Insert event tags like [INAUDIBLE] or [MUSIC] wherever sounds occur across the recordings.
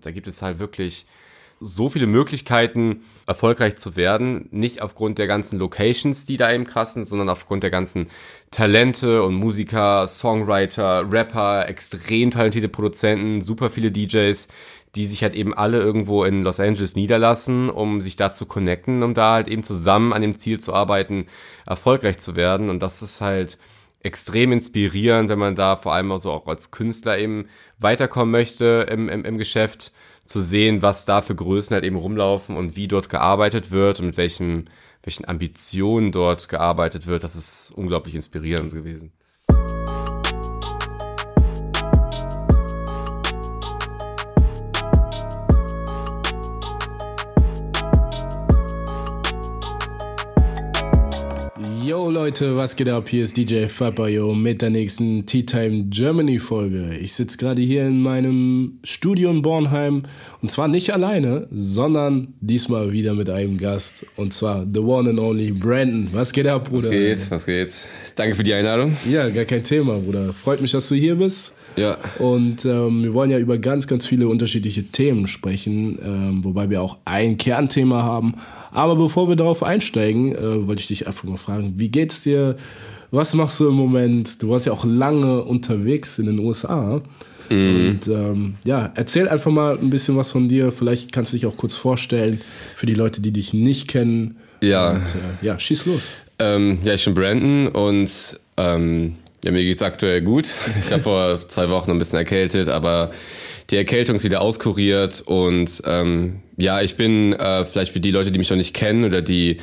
Da gibt es halt wirklich so viele Möglichkeiten, erfolgreich zu werden. Nicht aufgrund der ganzen Locations, die da eben krass sind, sondern aufgrund der ganzen Talente und Musiker, Songwriter, Rapper, extrem talentierte Produzenten, super viele DJs, die sich halt eben alle irgendwo in Los Angeles niederlassen, um sich da zu connecten, um da halt eben zusammen an dem Ziel zu arbeiten, erfolgreich zu werden. Und das ist halt extrem inspirierend, wenn man da vor allem auch so auch als Künstler eben weiterkommen möchte im, im, im Geschäft zu sehen, was da für Größen halt eben rumlaufen und wie dort gearbeitet wird und mit welchen, welchen Ambitionen dort gearbeitet wird, das ist unglaublich inspirierend gewesen. Leute, was geht ab? Hier ist DJ Fabayo mit der nächsten Tea Time Germany Folge. Ich sitze gerade hier in meinem Studio in Bornheim und zwar nicht alleine, sondern diesmal wieder mit einem Gast und zwar the one and only Brandon. Was geht ab, Bruder? Was geht? Was geht? Danke für die Einladung. Ja, gar kein Thema, Bruder. Freut mich, dass du hier bist. Ja. Und ähm, wir wollen ja über ganz, ganz viele unterschiedliche Themen sprechen, ähm, wobei wir auch ein Kernthema haben. Aber bevor wir darauf einsteigen, äh, wollte ich dich einfach mal fragen, wie geht's dir? Was machst du im Moment? Du warst ja auch lange unterwegs in den USA. Mhm. Und ähm, ja, erzähl einfach mal ein bisschen was von dir. Vielleicht kannst du dich auch kurz vorstellen für die Leute, die dich nicht kennen. Ja. Und, äh, ja, schieß los. Ähm, ja, ich bin Brandon und ähm, ja, mir geht's aktuell gut. [LAUGHS] Ich habe vor zwei Wochen ein bisschen erkältet, aber die Erkältung ist wieder auskuriert und ähm, ja, ich bin äh, vielleicht für die Leute, die mich noch nicht kennen oder die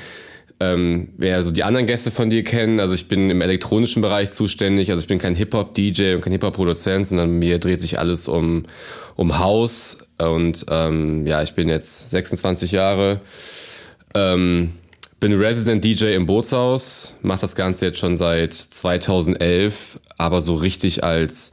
ähm, wer so die anderen Gäste von dir kennen, also ich bin im elektronischen Bereich zuständig, also ich bin kein Hip-Hop-DJ und kein Hip-Hop-Produzent, sondern mir dreht sich alles um, um Haus und ähm, ja, ich bin jetzt 26 Jahre, ähm, bin Resident DJ im Bootshaus, mache das Ganze jetzt schon seit 2011, aber so richtig als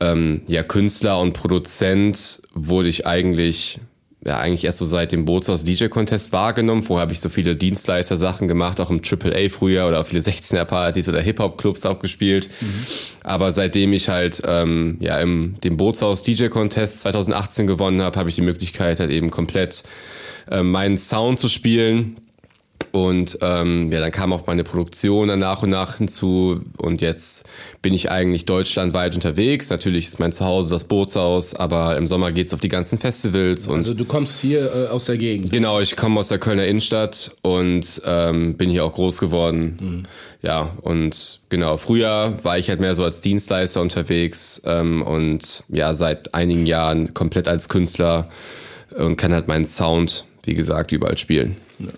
ähm, ja, Künstler und Produzent wurde ich eigentlich ja, eigentlich erst so seit dem Bootshaus DJ Contest wahrgenommen. Vorher habe ich so viele Dienstleister-Sachen gemacht, auch im AAA früher oder viele 16er-Partys oder Hip-Hop-Clubs auch gespielt. Mhm. Aber seitdem ich halt ähm, ja im dem Bootshaus DJ Contest 2018 gewonnen habe, habe ich die Möglichkeit halt eben komplett äh, meinen Sound zu spielen und ähm, ja, dann kam auch meine Produktion dann nach und nach hinzu. Und jetzt bin ich eigentlich deutschlandweit unterwegs. Natürlich ist mein Zuhause das Bootshaus, aber im Sommer geht's auf die ganzen Festivals. Also du kommst hier äh, aus der Gegend? Genau, ich komme aus der Kölner Innenstadt und ähm, bin hier auch groß geworden. Mhm. Ja, und genau, früher war ich halt mehr so als Dienstleister unterwegs ähm, und ja, seit einigen Jahren komplett als Künstler und kann halt meinen Sound, wie gesagt, überall spielen. Ja.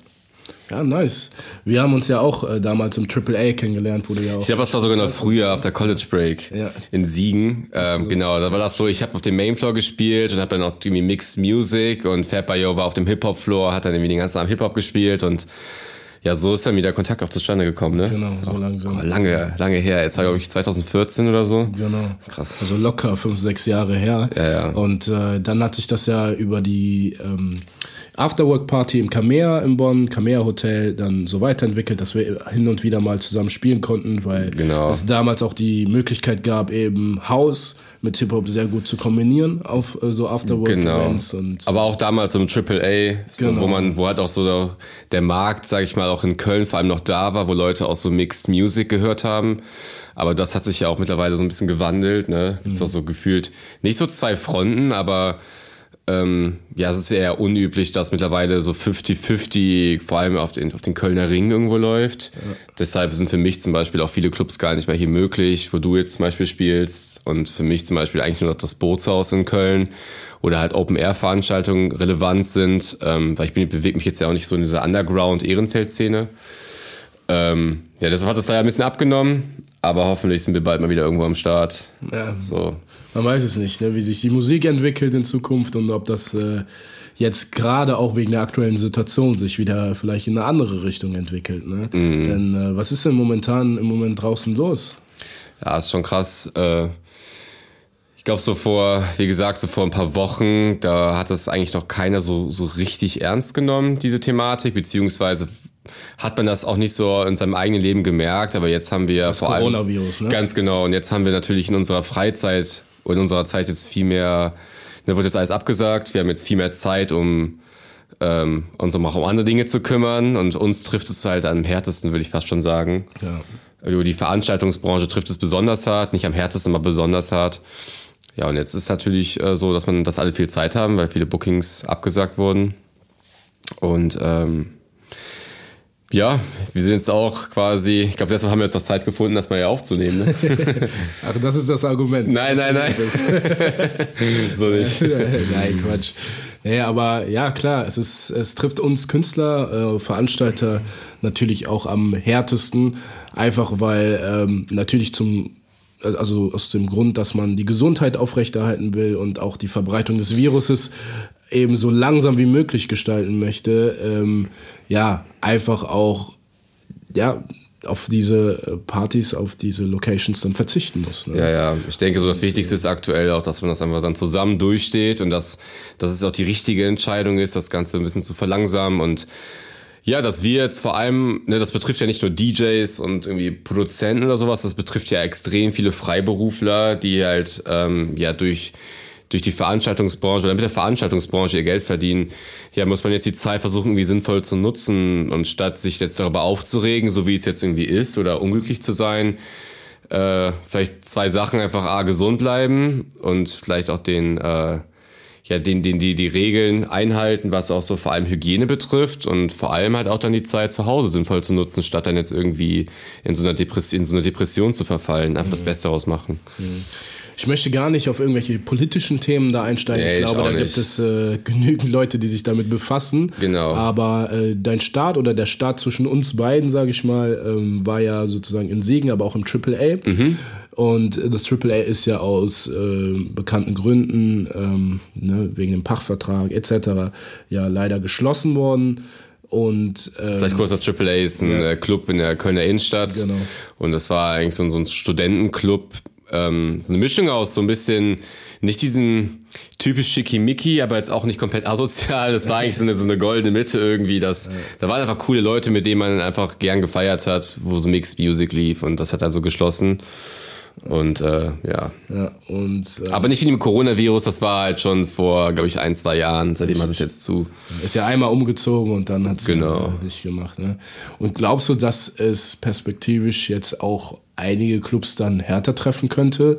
Ja, nice. Wir haben uns ja auch äh, damals im AAA kennengelernt, wo du ja auch. Ich glaube, das war sogar noch früher auf der College Break ja. in Siegen. Ähm, so. Genau, da war das so, ich habe auf dem Mainfloor gespielt und habe dann auch irgendwie Mixed Music und Fat Bayo war auf dem Hip-Hop-Floor, hat dann irgendwie den ganzen Abend Hip-Hop gespielt und ja, so ist dann wieder Kontakt auch zustande gekommen, ne? Genau, so langsam. Oh, lange, lange her. Jetzt war, glaube ich, 2014 oder so. Genau. Krass. Also locker fünf, sechs Jahre her. Ja, ja. Und äh, dann hat sich das ja über die ähm, Afterwork-Party im Kamea in Bonn, Kamea Hotel, dann so weiterentwickelt, dass wir hin und wieder mal zusammen spielen konnten, weil genau. es damals auch die Möglichkeit gab, eben House mit Hip-Hop sehr gut zu kombinieren auf äh, so Afterwork-Events. Genau. Aber auch damals im AAA, so, genau. wo man, wo halt auch so der, Markt, sag ich mal, auch in Köln vor allem noch da war, wo Leute auch so Mixed Music gehört haben. Aber das hat sich ja auch mittlerweile so ein bisschen gewandelt, ne? Gibt's mhm. auch so gefühlt nicht so zwei Fronten, aber ähm, ja, es ist eher unüblich, dass mittlerweile so 50-50 vor allem auf den, auf den Kölner Ring irgendwo läuft. Ja. Deshalb sind für mich zum Beispiel auch viele Clubs gar nicht mehr hier möglich, wo du jetzt zum Beispiel spielst. Und für mich zum Beispiel eigentlich nur noch das Bootshaus in Köln oder halt Open-Air-Veranstaltungen relevant sind, ähm, weil ich bin, bewege mich jetzt ja auch nicht so in dieser Underground-Ehrenfeld-Szene. Ähm, ja, deshalb hat das leider ein bisschen abgenommen, aber hoffentlich sind wir bald mal wieder irgendwo am Start. Ja. So. Man weiß es nicht, ne, wie sich die Musik entwickelt in Zukunft und ob das äh, jetzt gerade auch wegen der aktuellen Situation sich wieder vielleicht in eine andere Richtung entwickelt. Ne? Mhm. Denn äh, was ist denn momentan im Moment draußen los? Ja, ist schon krass. Äh, ich glaube, so vor, wie gesagt, so vor ein paar Wochen, da hat das eigentlich noch keiner so, so richtig ernst genommen, diese Thematik, beziehungsweise hat man das auch nicht so in seinem eigenen Leben gemerkt, aber jetzt haben wir das vor Coronavirus, allem, ne? ganz genau, und jetzt haben wir natürlich in unserer Freizeit in unserer Zeit jetzt viel mehr da wird jetzt alles abgesagt. Wir haben jetzt viel mehr Zeit, um ähm, uns um auch um andere Dinge zu kümmern. Und uns trifft es halt am härtesten, würde ich fast schon sagen. Ja. Also die Veranstaltungsbranche trifft es besonders hart, nicht am härtesten, aber besonders hart. Ja, und jetzt ist natürlich äh, so, dass man, dass alle viel Zeit haben, weil viele Bookings abgesagt wurden. Und ähm, ja, wir sind jetzt auch quasi, ich glaube, deshalb haben wir jetzt noch Zeit gefunden, das mal hier aufzunehmen. Ne? [LAUGHS] Ach, das ist das Argument. Nein, nein, nein. [LAUGHS] so nicht. [LAUGHS] nein, Quatsch. Nee, aber ja, klar, es, ist, es trifft uns Künstler, äh, Veranstalter natürlich auch am härtesten, einfach weil ähm, natürlich zum also aus dem Grund, dass man die Gesundheit aufrechterhalten will und auch die Verbreitung des Viruses eben so langsam wie möglich gestalten möchte, ähm, ja, einfach auch, ja, auf diese Partys, auf diese Locations dann verzichten muss. Ne? Ja, ja. Ich denke, so das Wichtigste ist aktuell auch, dass man das einfach dann zusammen durchsteht und dass, dass es auch die richtige Entscheidung ist, das Ganze ein bisschen zu verlangsamen und ja, dass wir jetzt vor allem, ne, das betrifft ja nicht nur DJs und irgendwie Produzenten oder sowas, das betrifft ja extrem viele Freiberufler, die halt ähm, ja durch durch die Veranstaltungsbranche oder mit der Veranstaltungsbranche ihr Geld verdienen, ja, muss man jetzt die Zeit versuchen, irgendwie sinnvoll zu nutzen und statt sich jetzt darüber aufzuregen, so wie es jetzt irgendwie ist oder unglücklich zu sein, äh, vielleicht zwei Sachen einfach A, gesund bleiben und vielleicht auch den, äh, ja, den, den, die, die Regeln einhalten, was auch so vor allem Hygiene betrifft und vor allem halt auch dann die Zeit zu Hause sinnvoll zu nutzen, statt dann jetzt irgendwie in so einer, Depress in so einer Depression zu verfallen, einfach mhm. das Beste daraus machen. Mhm. Ich möchte gar nicht auf irgendwelche politischen Themen da einsteigen. Nee, ich glaube, ich da gibt es äh, genügend Leute, die sich damit befassen. Genau. Aber äh, dein Start oder der Start zwischen uns beiden, sage ich mal, ähm, war ja sozusagen in Siegen, aber auch im AAA. Mhm. Und das AAA ist ja aus äh, bekannten Gründen, ähm, ne, wegen dem Pachtvertrag etc., ja leider geschlossen worden. Und, ähm, Vielleicht kurz, das AAA ist ein ja. Äh, Club in der Kölner Innenstadt. Genau. Und das war eigentlich so, so ein Studentenclub, ähm, so eine Mischung aus so ein bisschen, nicht diesen typisch schickimicki, aber jetzt auch nicht komplett asozial. Das war eigentlich so eine, so eine goldene Mitte irgendwie. Das, Da waren einfach coole Leute, mit denen man einfach gern gefeiert hat, wo so Mixed Music lief und das hat also geschlossen. Und äh, ja. ja und, äh, Aber nicht wie mit dem Coronavirus, das war halt schon vor, glaube ich, ein, zwei Jahren, seitdem hat es jetzt zu. Ist ja einmal umgezogen und dann hat es genau. nicht gemacht. Ne? Und glaubst du, dass es perspektivisch jetzt auch einige Clubs dann härter treffen könnte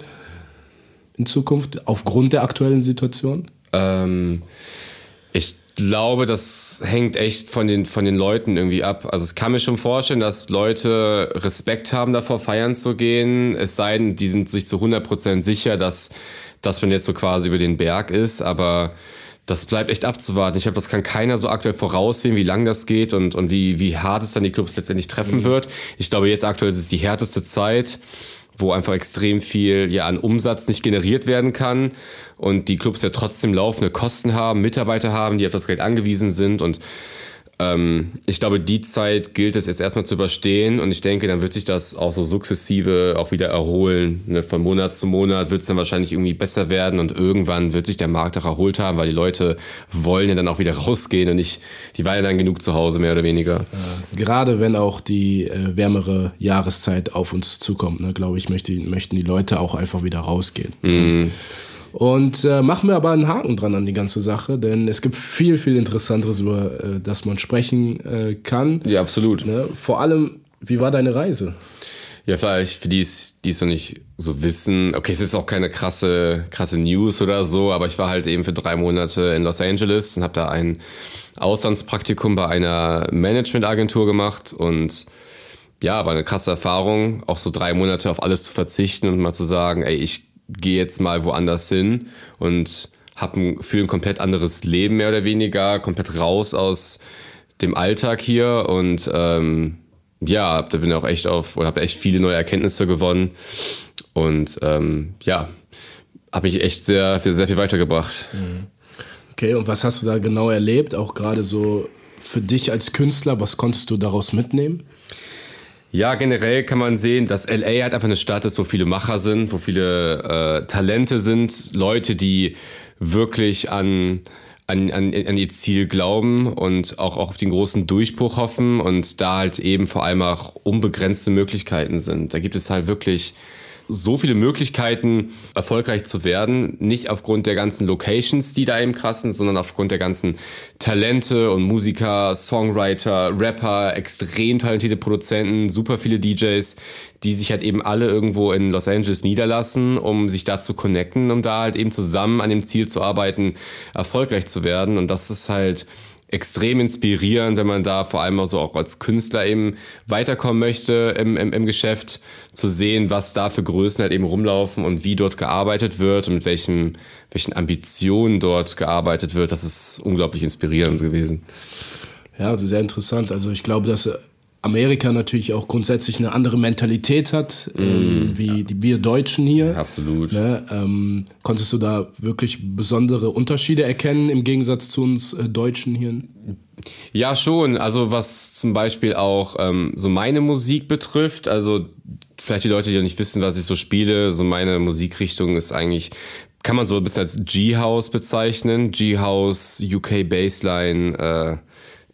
in Zukunft, aufgrund der aktuellen Situation? Ähm, ich glaube, das hängt echt von den, von den Leuten irgendwie ab. Also es kann mir schon vorstellen, dass Leute Respekt haben davor, feiern zu gehen. Es sei denn, die sind sich zu 100% sicher, dass, dass man jetzt so quasi über den Berg ist. Aber das bleibt echt abzuwarten. Ich glaube, das kann keiner so aktuell voraussehen, wie lang das geht und, und wie, wie hart es dann die Clubs letztendlich treffen mhm. wird. Ich glaube, jetzt aktuell ist es die härteste Zeit wo einfach extrem viel ja an Umsatz nicht generiert werden kann und die Clubs ja trotzdem laufende Kosten haben, Mitarbeiter haben, die auf das Geld angewiesen sind und ähm, ich glaube, die Zeit gilt es jetzt erstmal zu überstehen und ich denke, dann wird sich das auch so sukzessive auch wieder erholen. Ne? Von Monat zu Monat wird es dann wahrscheinlich irgendwie besser werden und irgendwann wird sich der Markt auch erholt haben, weil die Leute wollen ja dann auch wieder [LAUGHS] rausgehen und nicht, die waren ja dann genug zu Hause, mehr oder weniger. Gerade wenn auch die äh, wärmere Jahreszeit auf uns zukommt, ne, glaube ich, möchte, möchten die Leute auch einfach wieder rausgehen. Mhm. Und äh, machen wir aber einen Haken dran an die ganze Sache, denn es gibt viel, viel Interessanteres, über äh, das man sprechen äh, kann. Ja, absolut. Ne? Vor allem, wie war deine Reise? Ja, vielleicht für die es noch nicht so wissen. Okay, es ist auch keine krasse, krasse News oder so, aber ich war halt eben für drei Monate in Los Angeles und habe da ein Auslandspraktikum bei einer Managementagentur gemacht und ja, war eine krasse Erfahrung, auch so drei Monate auf alles zu verzichten und mal zu sagen, ey, ich gehe jetzt mal woanders hin und habe ein, für ein komplett anderes Leben mehr oder weniger, komplett raus aus dem Alltag hier und ähm, ja, da bin ich auch echt auf oder habe echt viele neue Erkenntnisse gewonnen und ähm, ja, habe mich echt sehr, sehr viel weitergebracht. Mhm. Okay, und was hast du da genau erlebt? Auch gerade so für dich als Künstler, was konntest du daraus mitnehmen? Ja, generell kann man sehen, dass LA halt einfach eine Stadt ist, wo viele Macher sind, wo viele äh, Talente sind, Leute, die wirklich an, an, an, an ihr Ziel glauben und auch, auch auf den großen Durchbruch hoffen und da halt eben vor allem auch unbegrenzte Möglichkeiten sind. Da gibt es halt wirklich so viele Möglichkeiten, erfolgreich zu werden. Nicht aufgrund der ganzen Locations, die da eben krass sind, sondern aufgrund der ganzen Talente und Musiker, Songwriter, Rapper, extrem talentierte Produzenten, super viele DJs, die sich halt eben alle irgendwo in Los Angeles niederlassen, um sich da zu connecten, um da halt eben zusammen an dem Ziel zu arbeiten, erfolgreich zu werden. Und das ist halt extrem inspirierend, wenn man da vor allem also auch als Künstler eben weiterkommen möchte im, im, im Geschäft, zu sehen, was da für Größen halt eben rumlaufen und wie dort gearbeitet wird und mit welchen, welchen Ambitionen dort gearbeitet wird. Das ist unglaublich inspirierend gewesen. Ja, also sehr interessant. Also ich glaube, dass Amerika natürlich auch grundsätzlich eine andere Mentalität hat, mm. ähm, wie die, wir Deutschen hier. Absolut. Ne? Ähm, konntest du da wirklich besondere Unterschiede erkennen im Gegensatz zu uns äh, Deutschen hier? Ja, schon. Also was zum Beispiel auch ähm, so meine Musik betrifft, also vielleicht die Leute, die nicht wissen, was ich so spiele, so meine Musikrichtung ist eigentlich kann man so ein bisschen als G-House bezeichnen. G-House, UK Bassline, äh,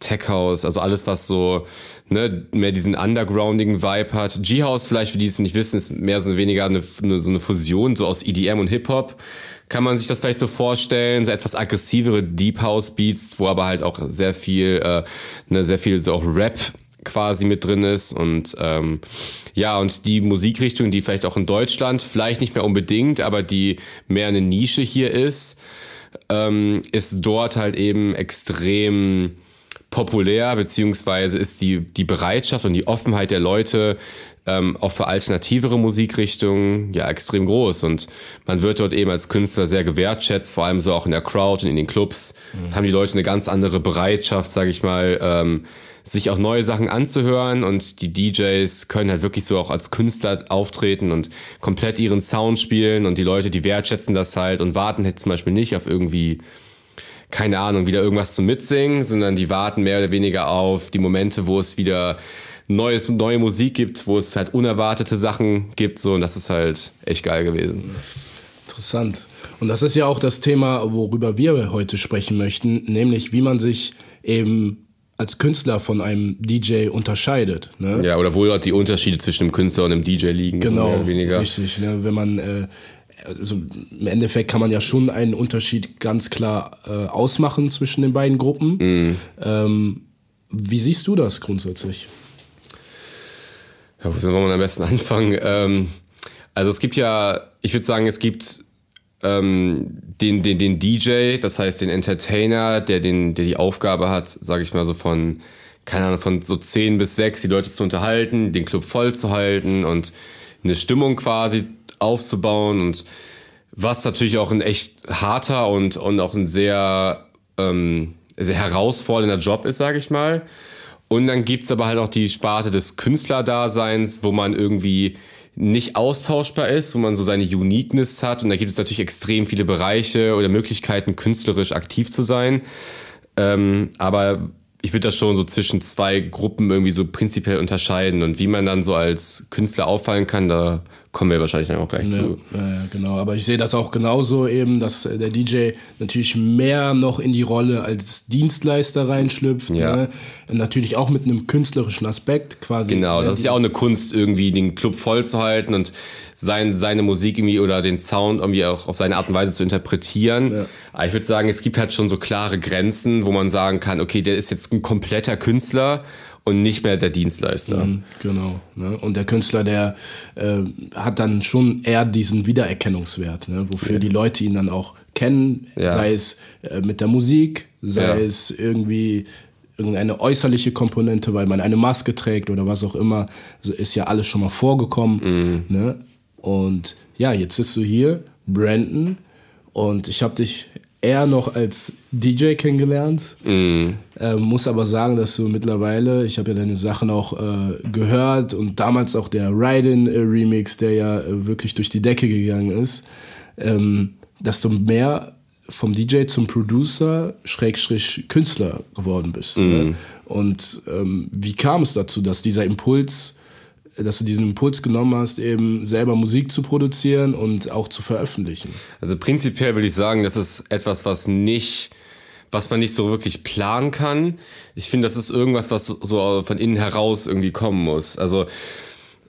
Tech House, also alles, was so ne, mehr diesen undergroundigen Vibe hat. G-House vielleicht, für die es nicht wissen, ist mehr so weniger eine, eine, so eine Fusion so aus EDM und Hip-Hop. Kann man sich das vielleicht so vorstellen, so etwas aggressivere Deep House Beats, wo aber halt auch sehr viel, äh, ne, sehr viel so auch Rap quasi mit drin ist und ähm, ja, und die Musikrichtung, die vielleicht auch in Deutschland, vielleicht nicht mehr unbedingt, aber die mehr eine Nische hier ist, ähm, ist dort halt eben extrem populär, beziehungsweise ist die, die Bereitschaft und die Offenheit der Leute ähm, auch für alternativere Musikrichtungen ja extrem groß. Und man wird dort eben als Künstler sehr gewertschätzt, vor allem so auch in der Crowd und in den Clubs mhm. haben die Leute eine ganz andere Bereitschaft, sage ich mal, ähm, sich auch neue Sachen anzuhören und die DJs können halt wirklich so auch als Künstler auftreten und komplett ihren Sound spielen und die Leute, die wertschätzen das halt und warten halt zum Beispiel nicht auf irgendwie keine Ahnung, wieder irgendwas zum Mitsingen, sondern die warten mehr oder weniger auf die Momente, wo es wieder neues, neue Musik gibt, wo es halt unerwartete Sachen gibt, so, und das ist halt echt geil gewesen. Interessant. Und das ist ja auch das Thema, worüber wir heute sprechen möchten, nämlich wie man sich eben als Künstler von einem DJ unterscheidet. Ne? Ja, oder wo dort die Unterschiede zwischen einem Künstler und einem DJ liegen. Genau, so mehr oder weniger. richtig. Ne? Wenn man äh, also im Endeffekt kann man ja schon einen Unterschied ganz klar äh, ausmachen zwischen den beiden Gruppen. Mhm. Ähm, wie siehst du das grundsätzlich? Ja, wo soll man am besten [LAUGHS] anfangen? Ähm, also es gibt ja, ich würde sagen, es gibt ähm, den, den, den DJ, das heißt den Entertainer, der, den, der die Aufgabe hat, sage ich mal so von, keine Ahnung, von so 10 bis 6 die Leute zu unterhalten, den Club voll zu halten und eine Stimmung quasi aufzubauen und was natürlich auch ein echt harter und, und auch ein sehr, ähm, sehr herausfordernder Job ist, sage ich mal. Und dann gibt's aber halt auch die Sparte des Künstlerdaseins, wo man irgendwie nicht austauschbar ist, wo man so seine Uniqueness hat. Und da gibt es natürlich extrem viele Bereiche oder Möglichkeiten, künstlerisch aktiv zu sein. Ähm, aber ich würde das schon so zwischen zwei Gruppen irgendwie so prinzipiell unterscheiden. Und wie man dann so als Künstler auffallen kann, da kommen wir wahrscheinlich dann auch gleich ja, zu. Ja, genau, aber ich sehe das auch genauso eben, dass der DJ natürlich mehr noch in die Rolle als Dienstleister reinschlüpft. Ja. Ne? Natürlich auch mit einem künstlerischen Aspekt quasi. Genau, das ist ja auch eine Kunst, irgendwie den Club voll zu halten und sein, seine Musik irgendwie oder den Sound irgendwie auch auf seine Art und Weise zu interpretieren. Ja. Aber ich würde sagen, es gibt halt schon so klare Grenzen, wo man sagen kann, okay, der ist jetzt ein kompletter Künstler und nicht mehr der Dienstleister. Mhm, genau. Ne? Und der Künstler, der äh, hat dann schon eher diesen Wiedererkennungswert, ne? wofür ja. die Leute ihn dann auch kennen, ja. sei es äh, mit der Musik, sei ja. es irgendwie irgendeine äußerliche Komponente, weil man eine Maske trägt oder was auch immer, ist ja alles schon mal vorgekommen. Mhm. Ne? Und ja, jetzt sitzt du hier, Brandon, und ich habe dich eher noch als DJ kennengelernt. Mm. Äh, muss aber sagen, dass du mittlerweile, ich habe ja deine Sachen auch äh, gehört und damals auch der Raiden-Remix, der ja äh, wirklich durch die Decke gegangen ist, ähm, dass du mehr vom DJ zum Producer, Schrägstrich Künstler geworden bist. Mm. Ne? Und ähm, wie kam es dazu, dass dieser Impuls dass du diesen Impuls genommen hast, eben selber Musik zu produzieren und auch zu veröffentlichen? Also prinzipiell würde ich sagen, das ist etwas, was nicht, was man nicht so wirklich planen kann. Ich finde, das ist irgendwas, was so von innen heraus irgendwie kommen muss. Also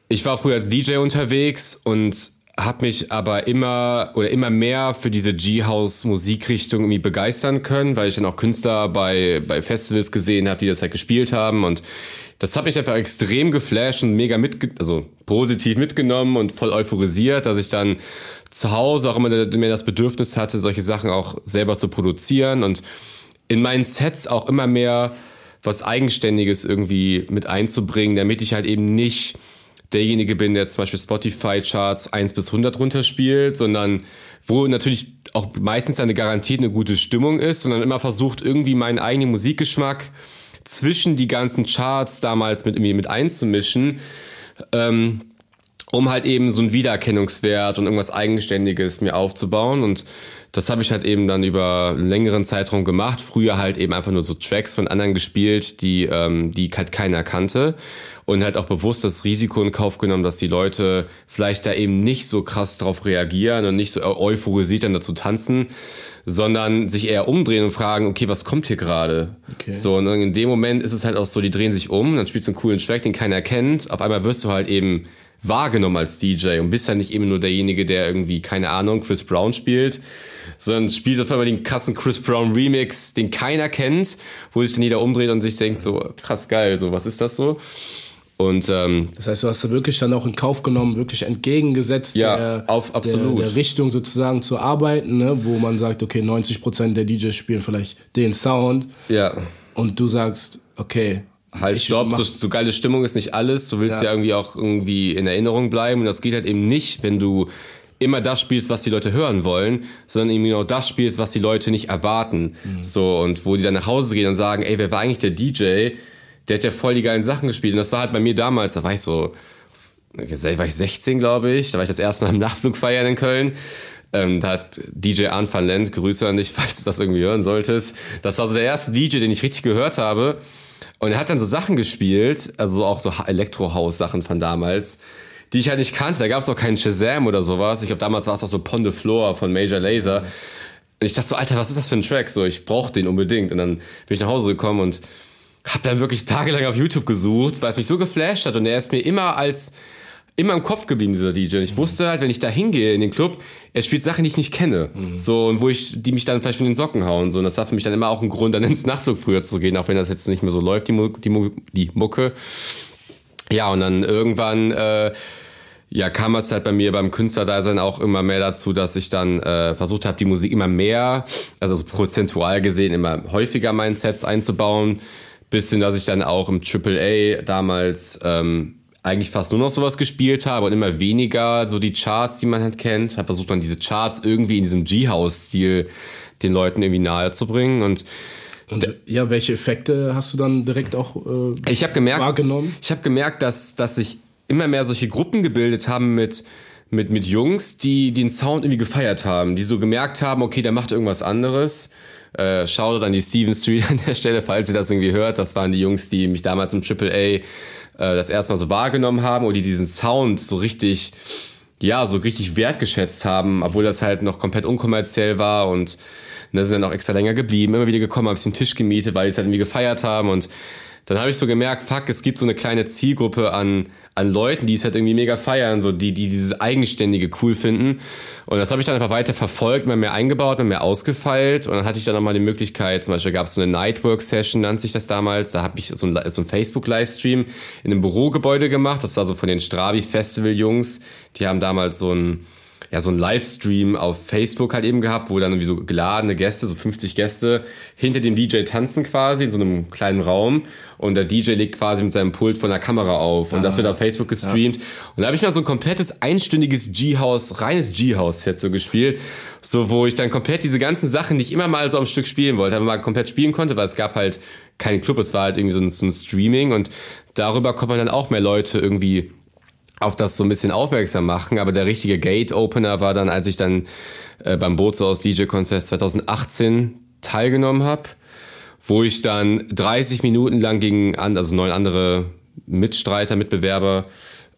ich war früher als DJ unterwegs und habe mich aber immer oder immer mehr für diese G-House Musikrichtung irgendwie begeistern können, weil ich dann auch Künstler bei, bei Festivals gesehen habe, die das halt gespielt haben und das hat mich einfach extrem geflasht und mega mit, also positiv mitgenommen und voll euphorisiert, dass ich dann zu Hause auch immer mehr das Bedürfnis hatte, solche Sachen auch selber zu produzieren und in meinen Sets auch immer mehr was Eigenständiges irgendwie mit einzubringen, damit ich halt eben nicht derjenige bin, der zum Beispiel Spotify-Charts 1 bis 100 runterspielt, sondern wo natürlich auch meistens eine garantiert eine gute Stimmung ist, sondern immer versucht, irgendwie meinen eigenen Musikgeschmack zwischen die ganzen Charts damals mit, irgendwie mit einzumischen, ähm, um halt eben so einen Wiedererkennungswert und irgendwas Eigenständiges mir aufzubauen und das habe ich halt eben dann über einen längeren Zeitraum gemacht. Früher halt eben einfach nur so Tracks von anderen gespielt, die, ähm, die halt keiner kannte. Und halt auch bewusst das Risiko in Kauf genommen, dass die Leute vielleicht da eben nicht so krass drauf reagieren und nicht so euphorisiert dann dazu tanzen, sondern sich eher umdrehen und fragen, okay, was kommt hier gerade? Okay. So, und in dem Moment ist es halt auch so, die drehen sich um, dann spielst du einen coolen Track, den keiner kennt. Auf einmal wirst du halt eben wahrgenommen als DJ und bist ja nicht eben nur derjenige, der irgendwie, keine Ahnung, Chris Brown spielt, sondern spielt auf einmal den krassen Chris Brown Remix, den keiner kennt, wo sich dann jeder umdreht und sich denkt, so krass geil, so was ist das so? Und ähm, das heißt, du hast da wirklich dann auch in Kauf genommen, wirklich entgegengesetzt ja, der, auf, absolut. Der, der Richtung sozusagen zu arbeiten, ne? wo man sagt, okay, 90% der DJs spielen vielleicht den Sound. Ja. Und du sagst, okay, halt, stopp, so, so geile Stimmung ist nicht alles. Du willst ja. ja irgendwie auch irgendwie in Erinnerung bleiben. Und das geht halt eben nicht, wenn du immer das spielst, was die Leute hören wollen, sondern eben genau das spielst, was die Leute nicht erwarten. Mhm. So, und wo die dann nach Hause gehen und sagen, ey, wer war eigentlich der DJ? Der hat ja voll die geilen Sachen gespielt. Und das war halt bei mir damals, da war ich so, war ich 16, glaube ich. Da war ich das erste Mal im Nachflug feiern in Köln. Ähm, da hat DJ Arne van Lent, Grüße an dich, [LAUGHS] falls du das irgendwie hören solltest. Das war so der erste DJ, den ich richtig gehört habe. Und er hat dann so Sachen gespielt, also auch so Elektrohaus-Sachen von damals die ich halt nicht kannte. Da gab es auch keinen Shazam oder sowas. Ich glaube, damals war es auch so Pond de Floor von Major Laser. Und ich dachte so, Alter, was ist das für ein Track? So, ich brauche den unbedingt. Und dann bin ich nach Hause gekommen und habe dann wirklich tagelang auf YouTube gesucht, weil es mich so geflasht hat. Und er ist mir immer als immer im Kopf geblieben, dieser DJ. Und ich wusste halt, wenn ich da hingehe in den Club, er spielt Sachen, die ich nicht kenne. Mhm. So, und wo ich, die mich dann vielleicht von den Socken hauen. So, und das war für mich dann immer auch ein Grund, dann ins Nachtflug früher zu gehen, auch wenn das jetzt nicht mehr so läuft, die, die, die Mucke. Ja, und dann irgendwann äh, ja, kam es halt bei mir beim Künstlerdasein auch immer mehr dazu, dass ich dann äh, versucht habe, die Musik immer mehr, also so prozentual gesehen, immer häufiger meinen Sets einzubauen. Bis hin, dass ich dann auch im AAA damals ähm, eigentlich fast nur noch sowas gespielt habe und immer weniger so die Charts, die man halt kennt. Habe versucht dann diese Charts irgendwie in diesem G-House-Stil den Leuten irgendwie nahe zu bringen und und ja, welche Effekte hast du dann direkt auch äh, ich hab gemerkt, wahrgenommen? Ich habe gemerkt, dass, dass ich immer mehr solche Gruppen gebildet haben mit, mit, mit Jungs, die den Sound irgendwie gefeiert haben, die so gemerkt haben, okay, der macht irgendwas anderes. Äh, Shoutout an die Steven Street [LAUGHS] an der Stelle, falls ihr das irgendwie hört. Das waren die Jungs, die mich damals im AAA äh, das erstmal so wahrgenommen haben und die diesen Sound so richtig, ja, so richtig wertgeschätzt haben, obwohl das halt noch komplett unkommerziell war und da sind dann auch extra länger geblieben, immer wieder gekommen, haben sich einen Tisch gemietet, weil die es halt irgendwie gefeiert haben und dann habe ich so gemerkt, fuck, es gibt so eine kleine Zielgruppe an, an Leuten, die es halt irgendwie mega feiern, so die, die dieses Eigenständige cool finden. Und das habe ich dann einfach weiter verfolgt, immer mehr eingebaut, immer mehr ausgefeilt. Und dann hatte ich dann nochmal die Möglichkeit, zum Beispiel gab es so eine Nightwork-Session, nannte sich das damals. Da habe ich so ein, so Facebook-Livestream in einem Bürogebäude gemacht. Das war so von den Strabi-Festival-Jungs. Die haben damals so ein ja, so ein Livestream auf Facebook halt eben gehabt, wo dann irgendwie so geladene Gäste, so 50 Gäste, hinter dem DJ tanzen quasi in so einem kleinen Raum. Und der DJ legt quasi mit seinem Pult von der Kamera auf. Und ah, das wird auf Facebook gestreamt. Ja. Und da habe ich mal so ein komplettes einstündiges G-House, reines G-House-Set so gespielt, so wo ich dann komplett diese ganzen Sachen, die ich immer mal so am Stück spielen wollte, aber mal komplett spielen konnte, weil es gab halt keinen Club, es war halt irgendwie so ein, so ein Streaming. Und darüber kommt man dann auch mehr Leute irgendwie auf das so ein bisschen aufmerksam machen. Aber der richtige Gate-Opener war dann, als ich dann äh, beim Bozo aus DJ Contest 2018 teilgenommen habe, wo ich dann 30 Minuten lang gegen also neun andere Mitstreiter, Mitbewerber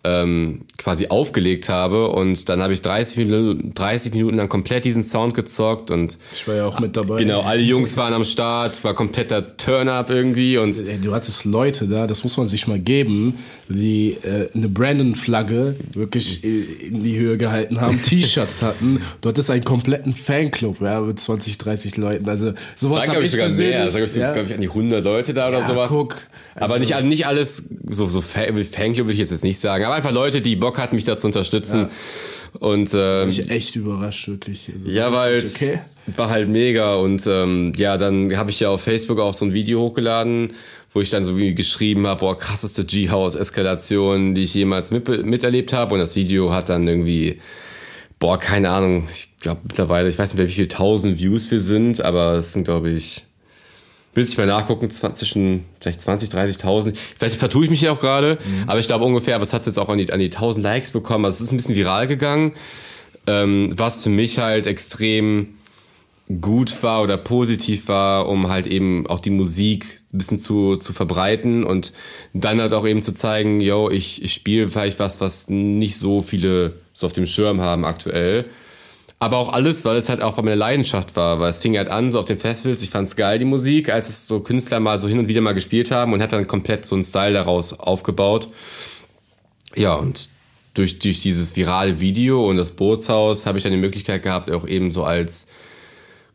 ähm, quasi aufgelegt habe und dann habe ich 30 Minuten, 30 Minuten lang komplett diesen Sound gezockt und ich war ja auch mit dabei. Genau, alle Jungs waren am Start, war kompletter Turn-up irgendwie und du hattest Leute da, das muss man sich mal geben, die äh, eine Brandon-Flagge wirklich in die Höhe gehalten haben, [LAUGHS] T-Shirts hatten. Du hattest einen kompletten Fanclub, ja, mit 20, 30 Leuten. Also sowas habe ich sogar mehr. Da gab ja. glaube ich, an die 100 Leute da oder ja, sowas. Guck. Also aber nicht, nicht alles, so, so Fanclub will ich jetzt nicht sagen, aber einfach Leute, die Bock hatten, mich da zu unterstützen. Ja. Und ähm, ich echt überrascht, wirklich. Also, ja, weil okay. war halt mega. Und ähm, ja, dann habe ich ja auf Facebook auch so ein Video hochgeladen, wo ich dann so wie geschrieben habe, boah, krasseste G-House-Eskalation, die ich jemals mit, miterlebt habe. Und das Video hat dann irgendwie, boah, keine Ahnung, ich glaube mittlerweile, ich weiß nicht mehr, wie viele tausend Views wir sind, aber es sind, glaube ich, müsste ich mal nachgucken, zwischen vielleicht 20, 30.000. Vielleicht vertue ich mich ja auch gerade, mhm. aber ich glaube ungefähr, aber es hat jetzt auch an die, an die 1000 Likes bekommen. Also es ist ein bisschen viral gegangen, ähm, was für mich halt extrem gut war oder positiv war, um halt eben auch die Musik ein bisschen zu, zu verbreiten und dann halt auch eben zu zeigen, yo, ich, ich spiele vielleicht was, was nicht so viele so auf dem Schirm haben aktuell. Aber auch alles, weil es halt auch meine Leidenschaft war, weil es fing halt an, so auf den Festivals, ich fand's geil, die Musik, als es so Künstler mal so hin und wieder mal gespielt haben und hat dann komplett so einen Style daraus aufgebaut. Ja, und durch, durch dieses virale Video und das Bootshaus habe ich dann die Möglichkeit gehabt, auch eben so als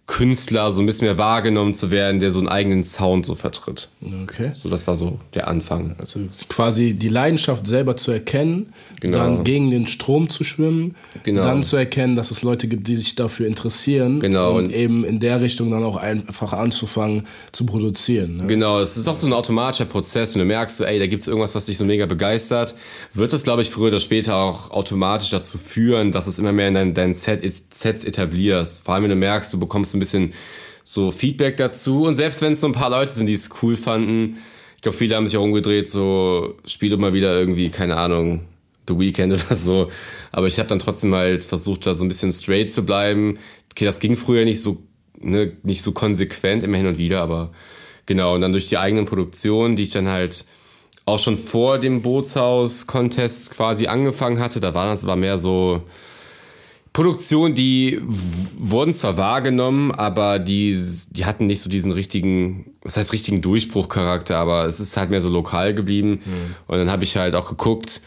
Künstler so ein bisschen mehr wahrgenommen zu werden, der so einen eigenen Sound so vertritt. Okay. So, das war so der Anfang. Also quasi die Leidenschaft selber zu erkennen, genau. dann gegen den Strom zu schwimmen, genau. dann zu erkennen, dass es Leute gibt, die sich dafür interessieren genau. und, und eben in der Richtung dann auch einfach anzufangen zu produzieren. Ne? Genau, es ist auch so ein automatischer Prozess, wenn du merkst, so, ey, da gibt es irgendwas, was dich so mega begeistert, wird das, glaube ich, früher oder später auch automatisch dazu führen, dass es immer mehr in deinen dein Set, Sets etablierst. Vor allem, wenn du merkst, du bekommst ein bisschen so Feedback dazu. Und selbst wenn es so ein paar Leute sind, die es cool fanden, ich glaube, viele haben sich auch umgedreht, so spiele mal wieder irgendwie, keine Ahnung, The Weekend [LAUGHS] oder so. Aber ich habe dann trotzdem halt versucht, da so ein bisschen straight zu bleiben. Okay, das ging früher nicht so, ne, nicht so konsequent, immer hin und wieder, aber genau. Und dann durch die eigenen Produktionen, die ich dann halt auch schon vor dem Bootshaus-Contest quasi angefangen hatte, da war das aber mehr so, Produktionen, die wurden zwar wahrgenommen, aber die, die hatten nicht so diesen richtigen, was heißt richtigen Durchbruchcharakter, aber es ist halt mehr so lokal geblieben. Mhm. Und dann habe ich halt auch geguckt,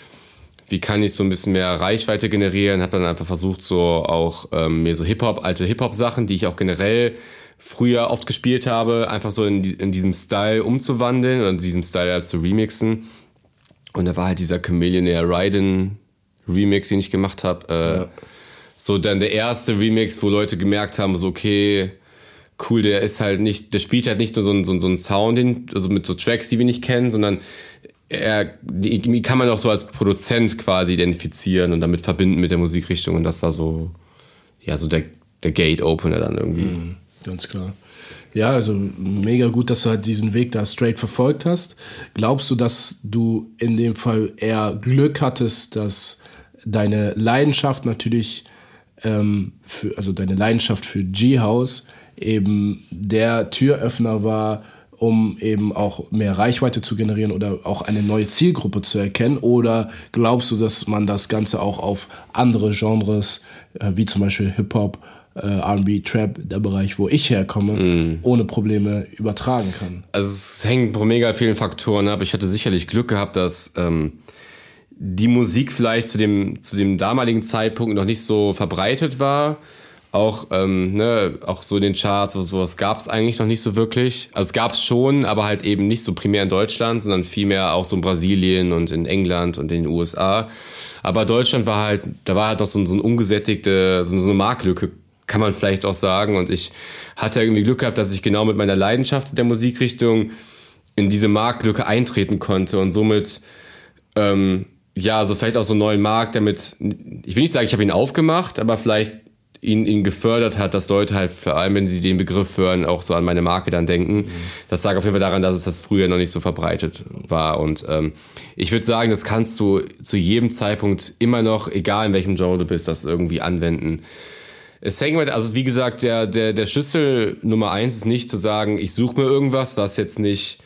wie kann ich so ein bisschen mehr Reichweite generieren, habe dann einfach versucht, so auch ähm, mir so Hip-Hop, alte Hip-Hop-Sachen, die ich auch generell früher oft gespielt habe, einfach so in, in diesem Style umzuwandeln und diesem Style halt zu remixen. Und da war halt dieser Chameleonaire Raiden Remix, den ich gemacht habe. Äh, ja so dann der erste Remix, wo Leute gemerkt haben, so okay, cool, der ist halt nicht, der spielt halt nicht nur so einen, so, so einen Sound, also mit so Tracks, die wir nicht kennen, sondern er, die kann man auch so als Produzent quasi identifizieren und damit verbinden mit der Musikrichtung und das war so, ja, so der, der Gate-Opener dann irgendwie. Mhm, ganz klar. Ja, also mega gut, dass du halt diesen Weg da straight verfolgt hast. Glaubst du, dass du in dem Fall eher Glück hattest, dass deine Leidenschaft natürlich ähm, für, also deine Leidenschaft für G-House eben der Türöffner war, um eben auch mehr Reichweite zu generieren oder auch eine neue Zielgruppe zu erkennen? Oder glaubst du, dass man das Ganze auch auf andere Genres, äh, wie zum Beispiel Hip-Hop, äh, RB, Trap, der Bereich, wo ich herkomme, mm. ohne Probleme übertragen kann? Also es hängt von mega vielen Faktoren ab. Ich hatte sicherlich Glück gehabt, dass ähm, die Musik vielleicht zu dem, zu dem damaligen Zeitpunkt noch nicht so verbreitet war. Auch, ähm, ne, auch so in den Charts oder sowas gab es eigentlich noch nicht so wirklich. Also es gab es schon, aber halt eben nicht so primär in Deutschland, sondern vielmehr auch so in Brasilien und in England und in den USA. Aber Deutschland war halt, da war halt noch so, so eine ungesättigte, so, eine Marktlücke, kann man vielleicht auch sagen. Und ich hatte irgendwie Glück gehabt, dass ich genau mit meiner Leidenschaft der Musikrichtung in diese Marktlücke eintreten konnte und somit ähm, ja, so vielleicht auch so einen neuen Markt, damit, ich will nicht sagen, ich habe ihn aufgemacht, aber vielleicht ihn, ihn gefördert hat, dass Leute halt, vor allem wenn sie den Begriff hören, auch so an meine Marke dann denken. Mhm. Das sagt auf jeden Fall daran, dass es das früher noch nicht so verbreitet war. Und ähm, ich würde sagen, das kannst du zu jedem Zeitpunkt immer noch, egal in welchem Genre du bist, das irgendwie anwenden. Es hängt mit, also wie gesagt, der, der, der Schlüssel Nummer eins ist nicht zu sagen, ich suche mir irgendwas, was jetzt nicht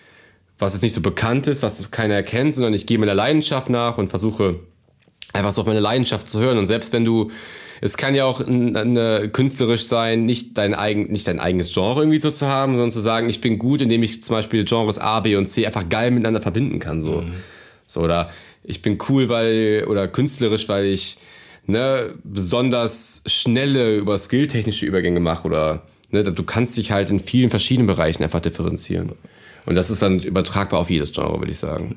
was jetzt nicht so bekannt ist, was keiner erkennt, sondern ich gehe meiner Leidenschaft nach und versuche einfach so auf meine Leidenschaft zu hören. Und selbst wenn du, es kann ja auch eine, künstlerisch sein, nicht dein, eigen, nicht dein eigenes Genre irgendwie so zu haben, sondern zu sagen, ich bin gut, indem ich zum Beispiel Genres A, B und C einfach geil miteinander verbinden kann. So, mhm. so oder ich bin cool, weil, oder künstlerisch, weil ich ne, besonders schnelle, über skilltechnische Übergänge mache oder ne, du kannst dich halt in vielen verschiedenen Bereichen einfach differenzieren. Und das ist dann übertragbar auf jedes Genre, würde ich sagen.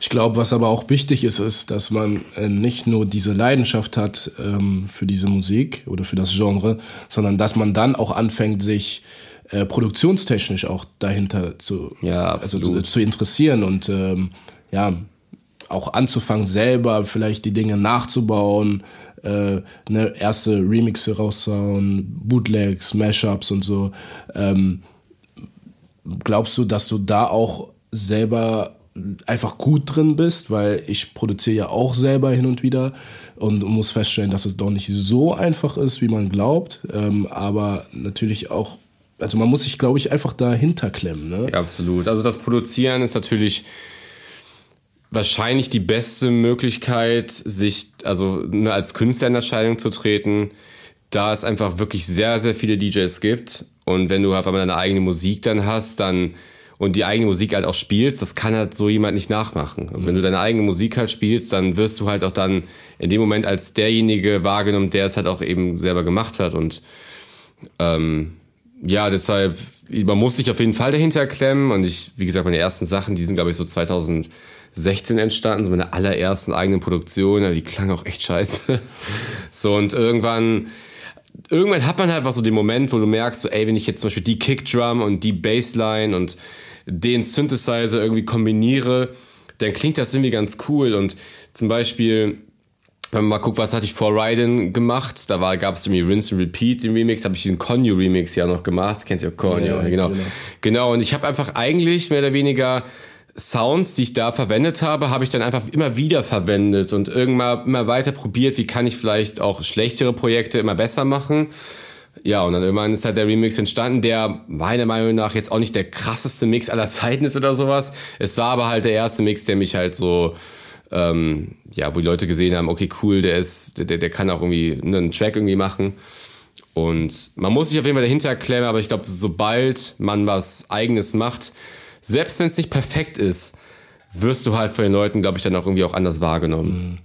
Ich glaube, was aber auch wichtig ist, ist, dass man äh, nicht nur diese Leidenschaft hat ähm, für diese Musik oder für das Genre, sondern dass man dann auch anfängt, sich äh, produktionstechnisch auch dahinter zu, ja, also zu, zu, interessieren und ähm, ja, auch anzufangen, selber vielleicht die Dinge nachzubauen, äh, ne, erste Remixe rauszuhauen, Bootlegs, Mashups und so. Ähm, glaubst du, dass du da auch selber einfach gut drin bist, weil ich produziere ja auch selber hin und wieder und muss feststellen, dass es doch nicht so einfach ist, wie man glaubt, ähm, aber natürlich auch, also man muss sich, glaube ich, einfach dahinter klemmen. Ne? Ja, absolut. Also das Produzieren ist natürlich wahrscheinlich die beste Möglichkeit, sich also ne, als Künstler in Erscheinung zu treten, da es einfach wirklich sehr, sehr viele DJs gibt und wenn du halt einmal deine eigene Musik dann hast, dann und die eigene Musik halt auch spielst, das kann halt so jemand nicht nachmachen. Also wenn du deine eigene Musik halt spielst, dann wirst du halt auch dann in dem Moment als derjenige wahrgenommen, der es halt auch eben selber gemacht hat. Und ähm, ja, deshalb, man muss sich auf jeden Fall dahinter klemmen. Und ich, wie gesagt, meine ersten Sachen, die sind, glaube ich, so 2016 entstanden, so meine allerersten eigenen Produktionen, die klangen auch echt scheiße. [LAUGHS] so, und irgendwann irgendwann hat man halt was so den Moment, wo du merkst, so, ey, wenn ich jetzt zum Beispiel die Kickdrum und die Bassline und den Synthesizer irgendwie kombiniere, dann klingt das irgendwie ganz cool. Und zum Beispiel, wenn man mal guckt, was hatte ich vor Ryden gemacht, da gab es irgendwie Rinse and Repeat, den Remix, habe ich diesen Conyo Remix ja noch gemacht. Kennst du ja Conyo, ja, genau. genau. Genau, und ich habe einfach eigentlich mehr oder weniger Sounds, die ich da verwendet habe, habe ich dann einfach immer wieder verwendet und irgendwann immer weiter probiert, wie kann ich vielleicht auch schlechtere Projekte immer besser machen. Ja, und dann irgendwann ist halt der Remix entstanden, der meiner Meinung nach jetzt auch nicht der krasseste Mix aller Zeiten ist oder sowas. Es war aber halt der erste Mix, der mich halt so, ähm, ja, wo die Leute gesehen haben, okay, cool, der ist, der, der kann auch irgendwie einen Track irgendwie machen. Und man muss sich auf jeden Fall dahinter klemmen, aber ich glaube, sobald man was Eigenes macht, selbst wenn es nicht perfekt ist, wirst du halt von den Leuten, glaube ich, dann auch irgendwie auch anders wahrgenommen.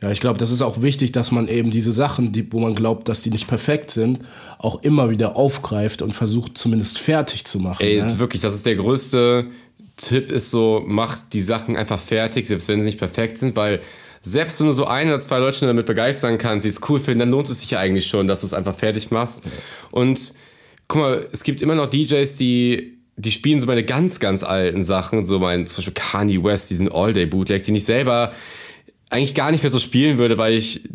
Ja, ich glaube, das ist auch wichtig, dass man eben diese Sachen, die, wo man glaubt, dass die nicht perfekt sind, auch immer wieder aufgreift und versucht zumindest fertig zu machen. Ey, ne? wirklich, das ist der größte Tipp, ist so, mach die Sachen einfach fertig, selbst wenn sie nicht perfekt sind, weil selbst wenn du so ein oder zwei Leute damit begeistern kannst, die es cool finden, dann lohnt es sich ja eigentlich schon, dass du es einfach fertig machst. Und guck mal, es gibt immer noch DJs, die die spielen so meine ganz, ganz alten Sachen, so mein, zum Beispiel Kanye West, diesen All-Day-Bootleg, den ich selber eigentlich gar nicht mehr so spielen würde, weil ich,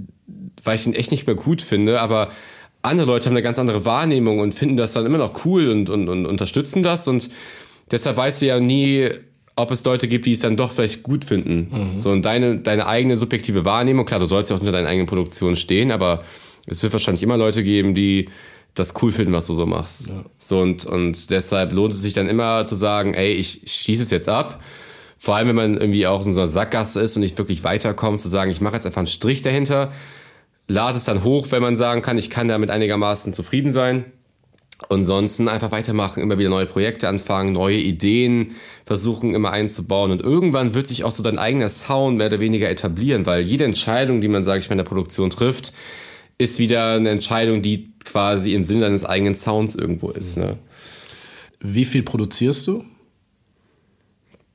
weil ich ihn echt nicht mehr gut finde, aber andere Leute haben eine ganz andere Wahrnehmung und finden das dann immer noch cool und, und, und unterstützen das und deshalb weißt du ja nie, ob es Leute gibt, die es dann doch vielleicht gut finden. Mhm. So, und deine, deine eigene subjektive Wahrnehmung, klar, du sollst ja auch unter deinen eigenen Produktionen stehen, aber es wird wahrscheinlich immer Leute geben, die das cool finden, was du so machst. Ja. So und, und deshalb lohnt es sich dann immer zu sagen, ey, ich schließe es jetzt ab. Vor allem, wenn man irgendwie auch in so einer Sackgasse ist und nicht wirklich weiterkommt, zu sagen, ich mache jetzt einfach einen Strich dahinter, lade es dann hoch, wenn man sagen kann, ich kann damit einigermaßen zufrieden sein. Und ansonsten einfach weitermachen, immer wieder neue Projekte anfangen, neue Ideen versuchen immer einzubauen. Und irgendwann wird sich auch so dein eigener Sound mehr oder weniger etablieren, weil jede Entscheidung, die man, sage ich mal, in der Produktion trifft, ist wieder eine Entscheidung, die quasi im Sinne deines eigenen Sounds irgendwo ist. Ne? Wie viel produzierst du?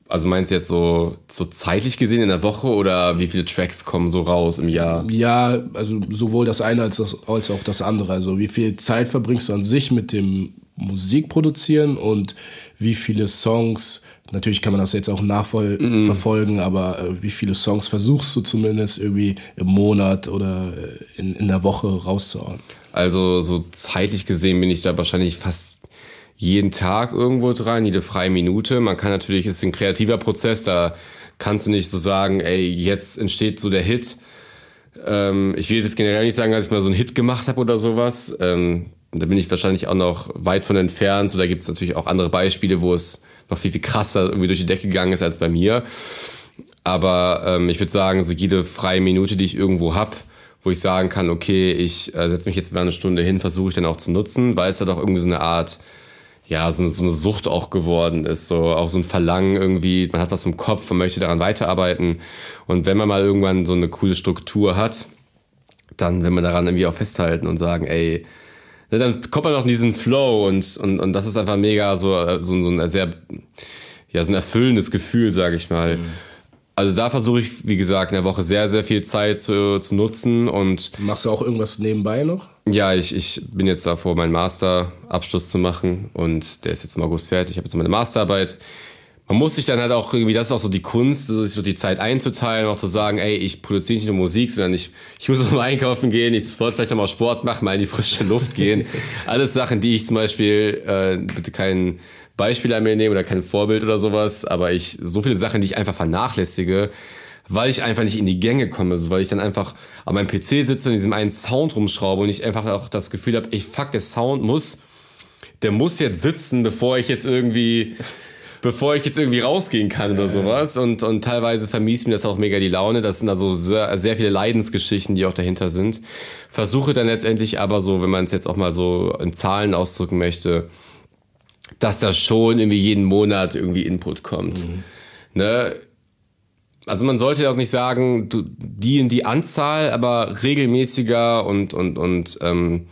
Also meinst du jetzt so, so zeitlich gesehen in der Woche oder wie viele Tracks kommen so raus im Jahr? Ja, also sowohl das eine als, das, als auch das andere. Also wie viel Zeit verbringst du an sich mit dem Musikproduzieren und wie viele Songs, natürlich kann man das jetzt auch nachverfolgen, mhm. aber äh, wie viele Songs versuchst du zumindest irgendwie im Monat oder äh, in, in der Woche rauszuhauen? Also so zeitlich gesehen bin ich da wahrscheinlich fast jeden Tag irgendwo dran, jede freie Minute. Man kann natürlich, es ist ein kreativer Prozess, da kannst du nicht so sagen, ey, jetzt entsteht so der Hit. Ähm, ich will jetzt generell nicht sagen, dass ich mal so einen Hit gemacht habe oder sowas. Ähm, da bin ich wahrscheinlich auch noch weit von entfernt. So, da gibt es natürlich auch andere Beispiele, wo es noch viel, viel krasser irgendwie durch die Decke gegangen ist als bei mir. Aber ähm, ich würde sagen, so jede freie Minute, die ich irgendwo habe, wo ich sagen kann, okay, ich äh, setze mich jetzt mal eine Stunde hin, versuche ich dann auch zu nutzen, weil es halt auch irgendwie so eine Art, ja, so, so eine Sucht auch geworden ist, so auch so ein Verlangen irgendwie, man hat was im Kopf, man möchte daran weiterarbeiten und wenn man mal irgendwann so eine coole Struktur hat, dann will man daran irgendwie auch festhalten und sagen, ey, ne, dann kommt man auch in diesen Flow und, und, und das ist einfach mega so, äh, so, so ein sehr, ja, so ein erfüllendes Gefühl, sage ich mal. Mhm. Also da versuche ich, wie gesagt, in der Woche sehr, sehr viel Zeit zu, zu nutzen und. Machst du auch irgendwas nebenbei noch? Ja, ich, ich bin jetzt davor, meinen Masterabschluss zu machen und der ist jetzt im August fertig. Ich habe jetzt meine Masterarbeit. Man muss sich dann halt auch irgendwie, das ist auch so die Kunst, sich so die Zeit einzuteilen, auch zu sagen, ey, ich produziere nicht nur Musik, sondern ich, ich muss auch mal einkaufen gehen, ich wollte vielleicht noch mal Sport machen, mal in die frische Luft gehen. [LAUGHS] Alles Sachen, die ich zum Beispiel, äh, bitte keinen Beispiel an mir nehmen oder kein Vorbild oder sowas, aber ich, so viele Sachen, die ich einfach vernachlässige, weil ich einfach nicht in die Gänge komme, so, weil ich dann einfach an meinem PC sitze und in diesem einen Sound rumschraube und ich einfach auch das Gefühl habe, ich fuck, der Sound muss, der muss jetzt sitzen, bevor ich jetzt irgendwie, bevor ich jetzt irgendwie rausgehen kann oder sowas. Und, und teilweise vermies mir das auch mega die Laune. Das sind also sehr, sehr viele Leidensgeschichten, die auch dahinter sind. Versuche dann letztendlich aber so, wenn man es jetzt auch mal so in Zahlen ausdrücken möchte, dass da schon irgendwie jeden Monat irgendwie Input kommt. Mhm. Ne? Also man sollte auch nicht sagen, du, die in die Anzahl, aber regelmäßiger und, und, und ähm,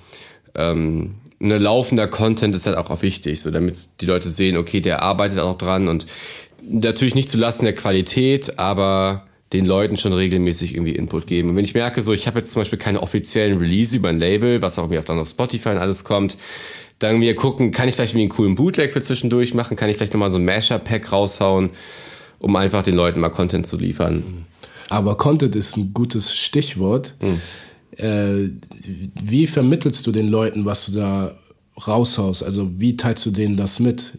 ähm, eine laufender Content ist halt auch, auch wichtig, so damit die Leute sehen, okay, der arbeitet auch dran und natürlich nicht zulasten der Qualität, aber den Leuten schon regelmäßig irgendwie Input geben. Und wenn ich merke, so ich habe jetzt zum Beispiel keine offiziellen Release über ein Label, was auch irgendwie auf, dann auf Spotify und alles kommt, dann wir gucken, kann ich vielleicht irgendwie einen coolen Bootleg für zwischendurch machen? Kann ich vielleicht nochmal so ein Mashup-Pack raushauen, um einfach den Leuten mal Content zu liefern? Aber Content ist ein gutes Stichwort. Mhm. Äh, wie vermittelst du den Leuten, was du da raushaust? Also wie teilst du denen das mit?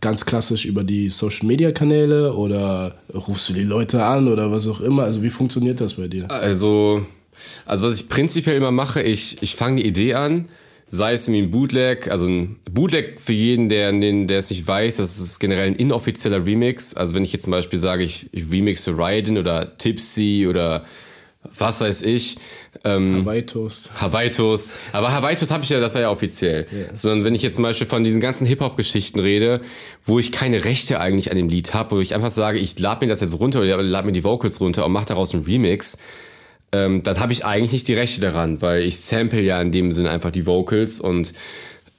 Ganz klassisch über die Social-Media-Kanäle oder rufst du die Leute an oder was auch immer? Also wie funktioniert das bei dir? Also, also was ich prinzipiell immer mache, ich, ich fange die Idee an, sei es irgendwie ein Bootleg, also ein Bootleg für jeden, der, der es nicht weiß, das ist generell ein inoffizieller Remix. Also wenn ich jetzt zum Beispiel sage, ich, ich remixe Raiden oder Tipsy oder was weiß ich. Ähm, Hawaii Toast. Hawaii Toast. Aber Hawaii Toast habe ich ja, das war ja offiziell. Yeah. Sondern wenn ich jetzt zum Beispiel von diesen ganzen Hip-Hop-Geschichten rede, wo ich keine Rechte eigentlich an dem Lied habe, wo ich einfach sage, ich lade mir das jetzt runter oder lade mir die Vocals runter und mache daraus einen Remix, ähm, dann habe ich eigentlich nicht die Rechte daran, weil ich sample ja in dem Sinne einfach die Vocals und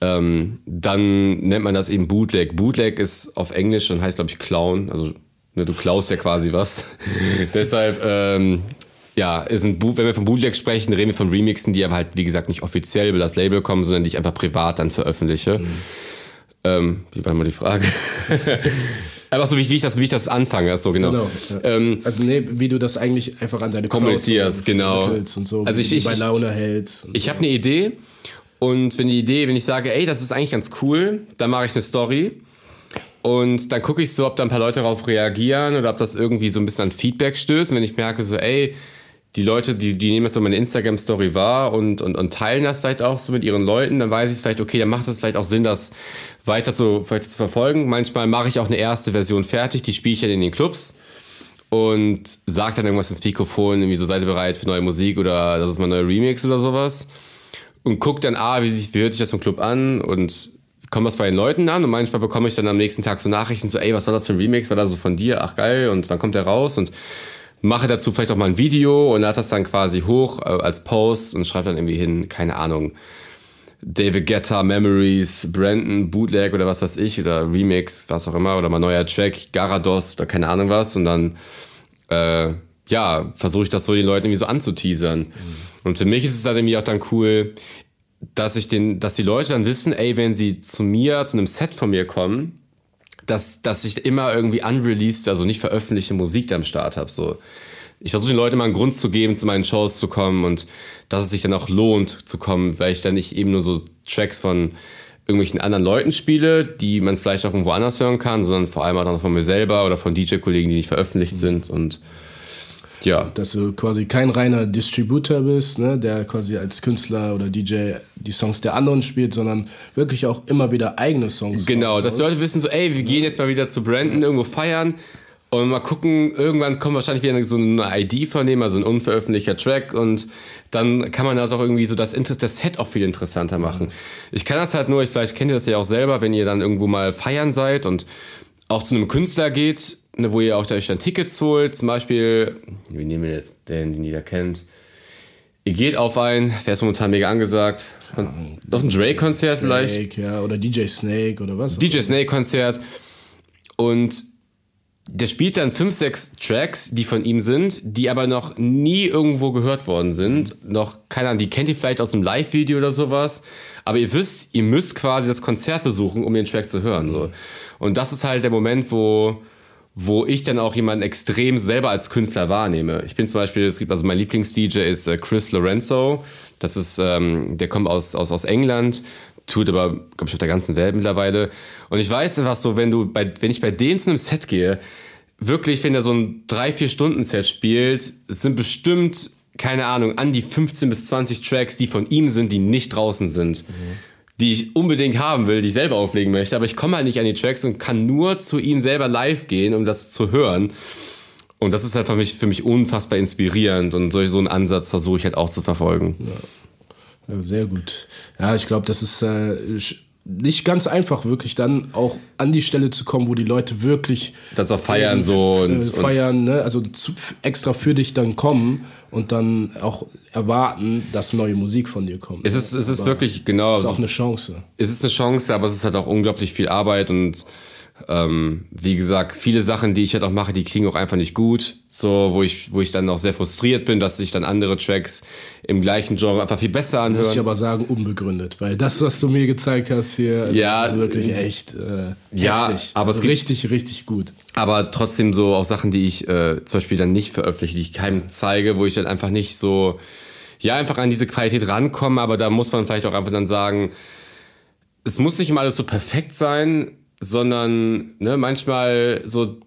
ähm, dann nennt man das eben Bootleg. Bootleg ist auf Englisch und heißt, glaube ich, Clown. Also ne, du klaust ja quasi was. [LAUGHS] Deshalb, ähm, ja, ist ein Boot, wenn wir von Bootleg sprechen, reden wir von Remixen, die aber halt, wie gesagt, nicht offiziell über das Label kommen, sondern die ich einfach privat dann veröffentliche. Mhm. Ähm, wie war mal die Frage? [LAUGHS] Einfach so, wie, wie, ich das, wie ich das anfange, so genau. genau ja. ähm, also nee, wie du das eigentlich einfach an deine kommunizierst, genau. Und so, also ich, ich, bei Laune hältst. Ich so. habe eine Idee und wenn die Idee, wenn ich sage, ey, das ist eigentlich ganz cool, dann mache ich eine Story und dann gucke ich so, ob da ein paar Leute darauf reagieren oder ob das irgendwie so ein bisschen an Feedback stößt. Und wenn ich merke so, ey, die Leute, die, die nehmen das so meine Instagram-Story wahr und, und, und teilen das vielleicht auch so mit ihren Leuten, dann weiß ich vielleicht, okay, dann macht es vielleicht auch Sinn, das weiter zu, weiter zu verfolgen. Manchmal mache ich auch eine erste Version fertig, die spiele ich dann in den Clubs und sage dann irgendwas ins Mikrofon, irgendwie so seid ihr bereit für neue Musik oder das ist mein neuer Remix oder sowas. Und guck dann, ah, wie, sich, wie hört sich das im Club an und kommt was bei den Leuten an und manchmal bekomme ich dann am nächsten Tag so Nachrichten so, ey, was war das für ein Remix? War das so von dir? Ach geil, und wann kommt der raus? Und mache dazu vielleicht auch mal ein Video und lade das dann quasi hoch äh, als Post und schreibe dann irgendwie hin, keine Ahnung, David Guetta, Memories, Brandon, Bootleg oder was weiß ich oder Remix, was auch immer oder mal neuer Track, Garados oder keine Ahnung was und dann äh, ja, versuche ich das so den Leuten irgendwie so anzuteasern. Mhm. Und für mich ist es dann irgendwie auch dann cool, dass ich den, dass die Leute dann wissen, ey, wenn sie zu mir, zu einem Set von mir kommen, dass, dass ich immer irgendwie unreleased, also nicht veröffentlichte Musik da am Start habe. So. Ich versuche den Leuten mal einen Grund zu geben, zu meinen Shows zu kommen und dass es sich dann auch lohnt zu kommen, weil ich dann nicht eben nur so Tracks von irgendwelchen anderen Leuten spiele, die man vielleicht auch irgendwo anders hören kann, sondern vor allem auch noch von mir selber oder von DJ-Kollegen, die nicht veröffentlicht mhm. sind und ja. Dass du quasi kein reiner Distributor bist, ne, der quasi als Künstler oder DJ die Songs der anderen spielt, sondern wirklich auch immer wieder eigene Songs. Genau, dass die Leute wissen so, ey, wir gehen jetzt mal wieder zu Brandon ja. irgendwo feiern. Und mal gucken, irgendwann kommt wahrscheinlich wieder so eine ID von dem, also ein unveröffentlichter Track und dann kann man halt auch irgendwie so das, das Set auch viel interessanter machen. Ich kann das halt nur, vielleicht kennt ihr das ja auch selber, wenn ihr dann irgendwo mal feiern seid und auch zu einem Künstler geht, ne, wo ihr auch euch dann Tickets holt, zum Beispiel, wie nehmen wir jetzt den, den jeder kennt, Ihr geht auf ein, wer ist momentan mega angesagt? Auf ein Drake-Konzert vielleicht? Drake, ja, oder DJ Snake oder was? DJ Snake-Konzert. Und der spielt dann fünf, sechs Tracks, die von ihm sind, die aber noch nie irgendwo gehört worden sind. Noch, keine Ahnung, die kennt ihr vielleicht aus einem Live-Video oder sowas. Aber ihr wisst, ihr müsst quasi das Konzert besuchen, um den Track zu hören. So. Und das ist halt der Moment, wo, wo ich dann auch jemanden extrem selber als Künstler wahrnehme. Ich bin zum Beispiel, es gibt also mein Lieblings-DJ ist äh, Chris Lorenzo. Das ist, ähm, der kommt aus, aus, aus England, tut aber, glaube ich, auf der ganzen Welt mittlerweile. Und ich weiß einfach so, wenn du bei, wenn ich bei denen zu einem Set gehe, wirklich, wenn er so ein 3-4-Stunden-Set spielt, sind bestimmt, keine Ahnung, an die 15 bis 20 Tracks, die von ihm sind, die nicht draußen sind. Mhm. Die ich unbedingt haben will, die ich selber auflegen möchte, aber ich komme halt nicht an die Tracks und kann nur zu ihm selber live gehen, um das zu hören. Und das ist halt für mich, für mich unfassbar inspirierend und so, so einen Ansatz versuche ich halt auch zu verfolgen. Ja. Ja sehr gut. Ja, ich glaube, das ist äh, nicht ganz einfach, wirklich dann auch an die Stelle zu kommen, wo die Leute wirklich das auch feiern äh, so und, feiern, ne? also zu, extra für dich dann kommen und dann auch erwarten, dass neue Musik von dir kommt. Es ist, es ist wirklich genau. Es ist auch eine Chance. Es ist eine Chance, aber es ist halt auch unglaublich viel Arbeit und ähm, wie gesagt, viele Sachen, die ich halt auch mache, die kriegen auch einfach nicht gut. So, wo ich, wo ich dann auch sehr frustriert bin, dass sich dann andere Tracks im gleichen Genre einfach viel besser anhören. Muss ich aber sagen, unbegründet, weil das, was du mir gezeigt hast hier, ja, ist wirklich echt äh, ja, heftig. aber also richtig, richtig gut. Aber trotzdem so auch Sachen, die ich äh, zum Beispiel dann nicht veröffentliche, die ich keinem zeige, wo ich dann einfach nicht so, ja, einfach an diese Qualität rankomme, aber da muss man vielleicht auch einfach dann sagen, es muss nicht immer alles so perfekt sein, sondern ne, manchmal so.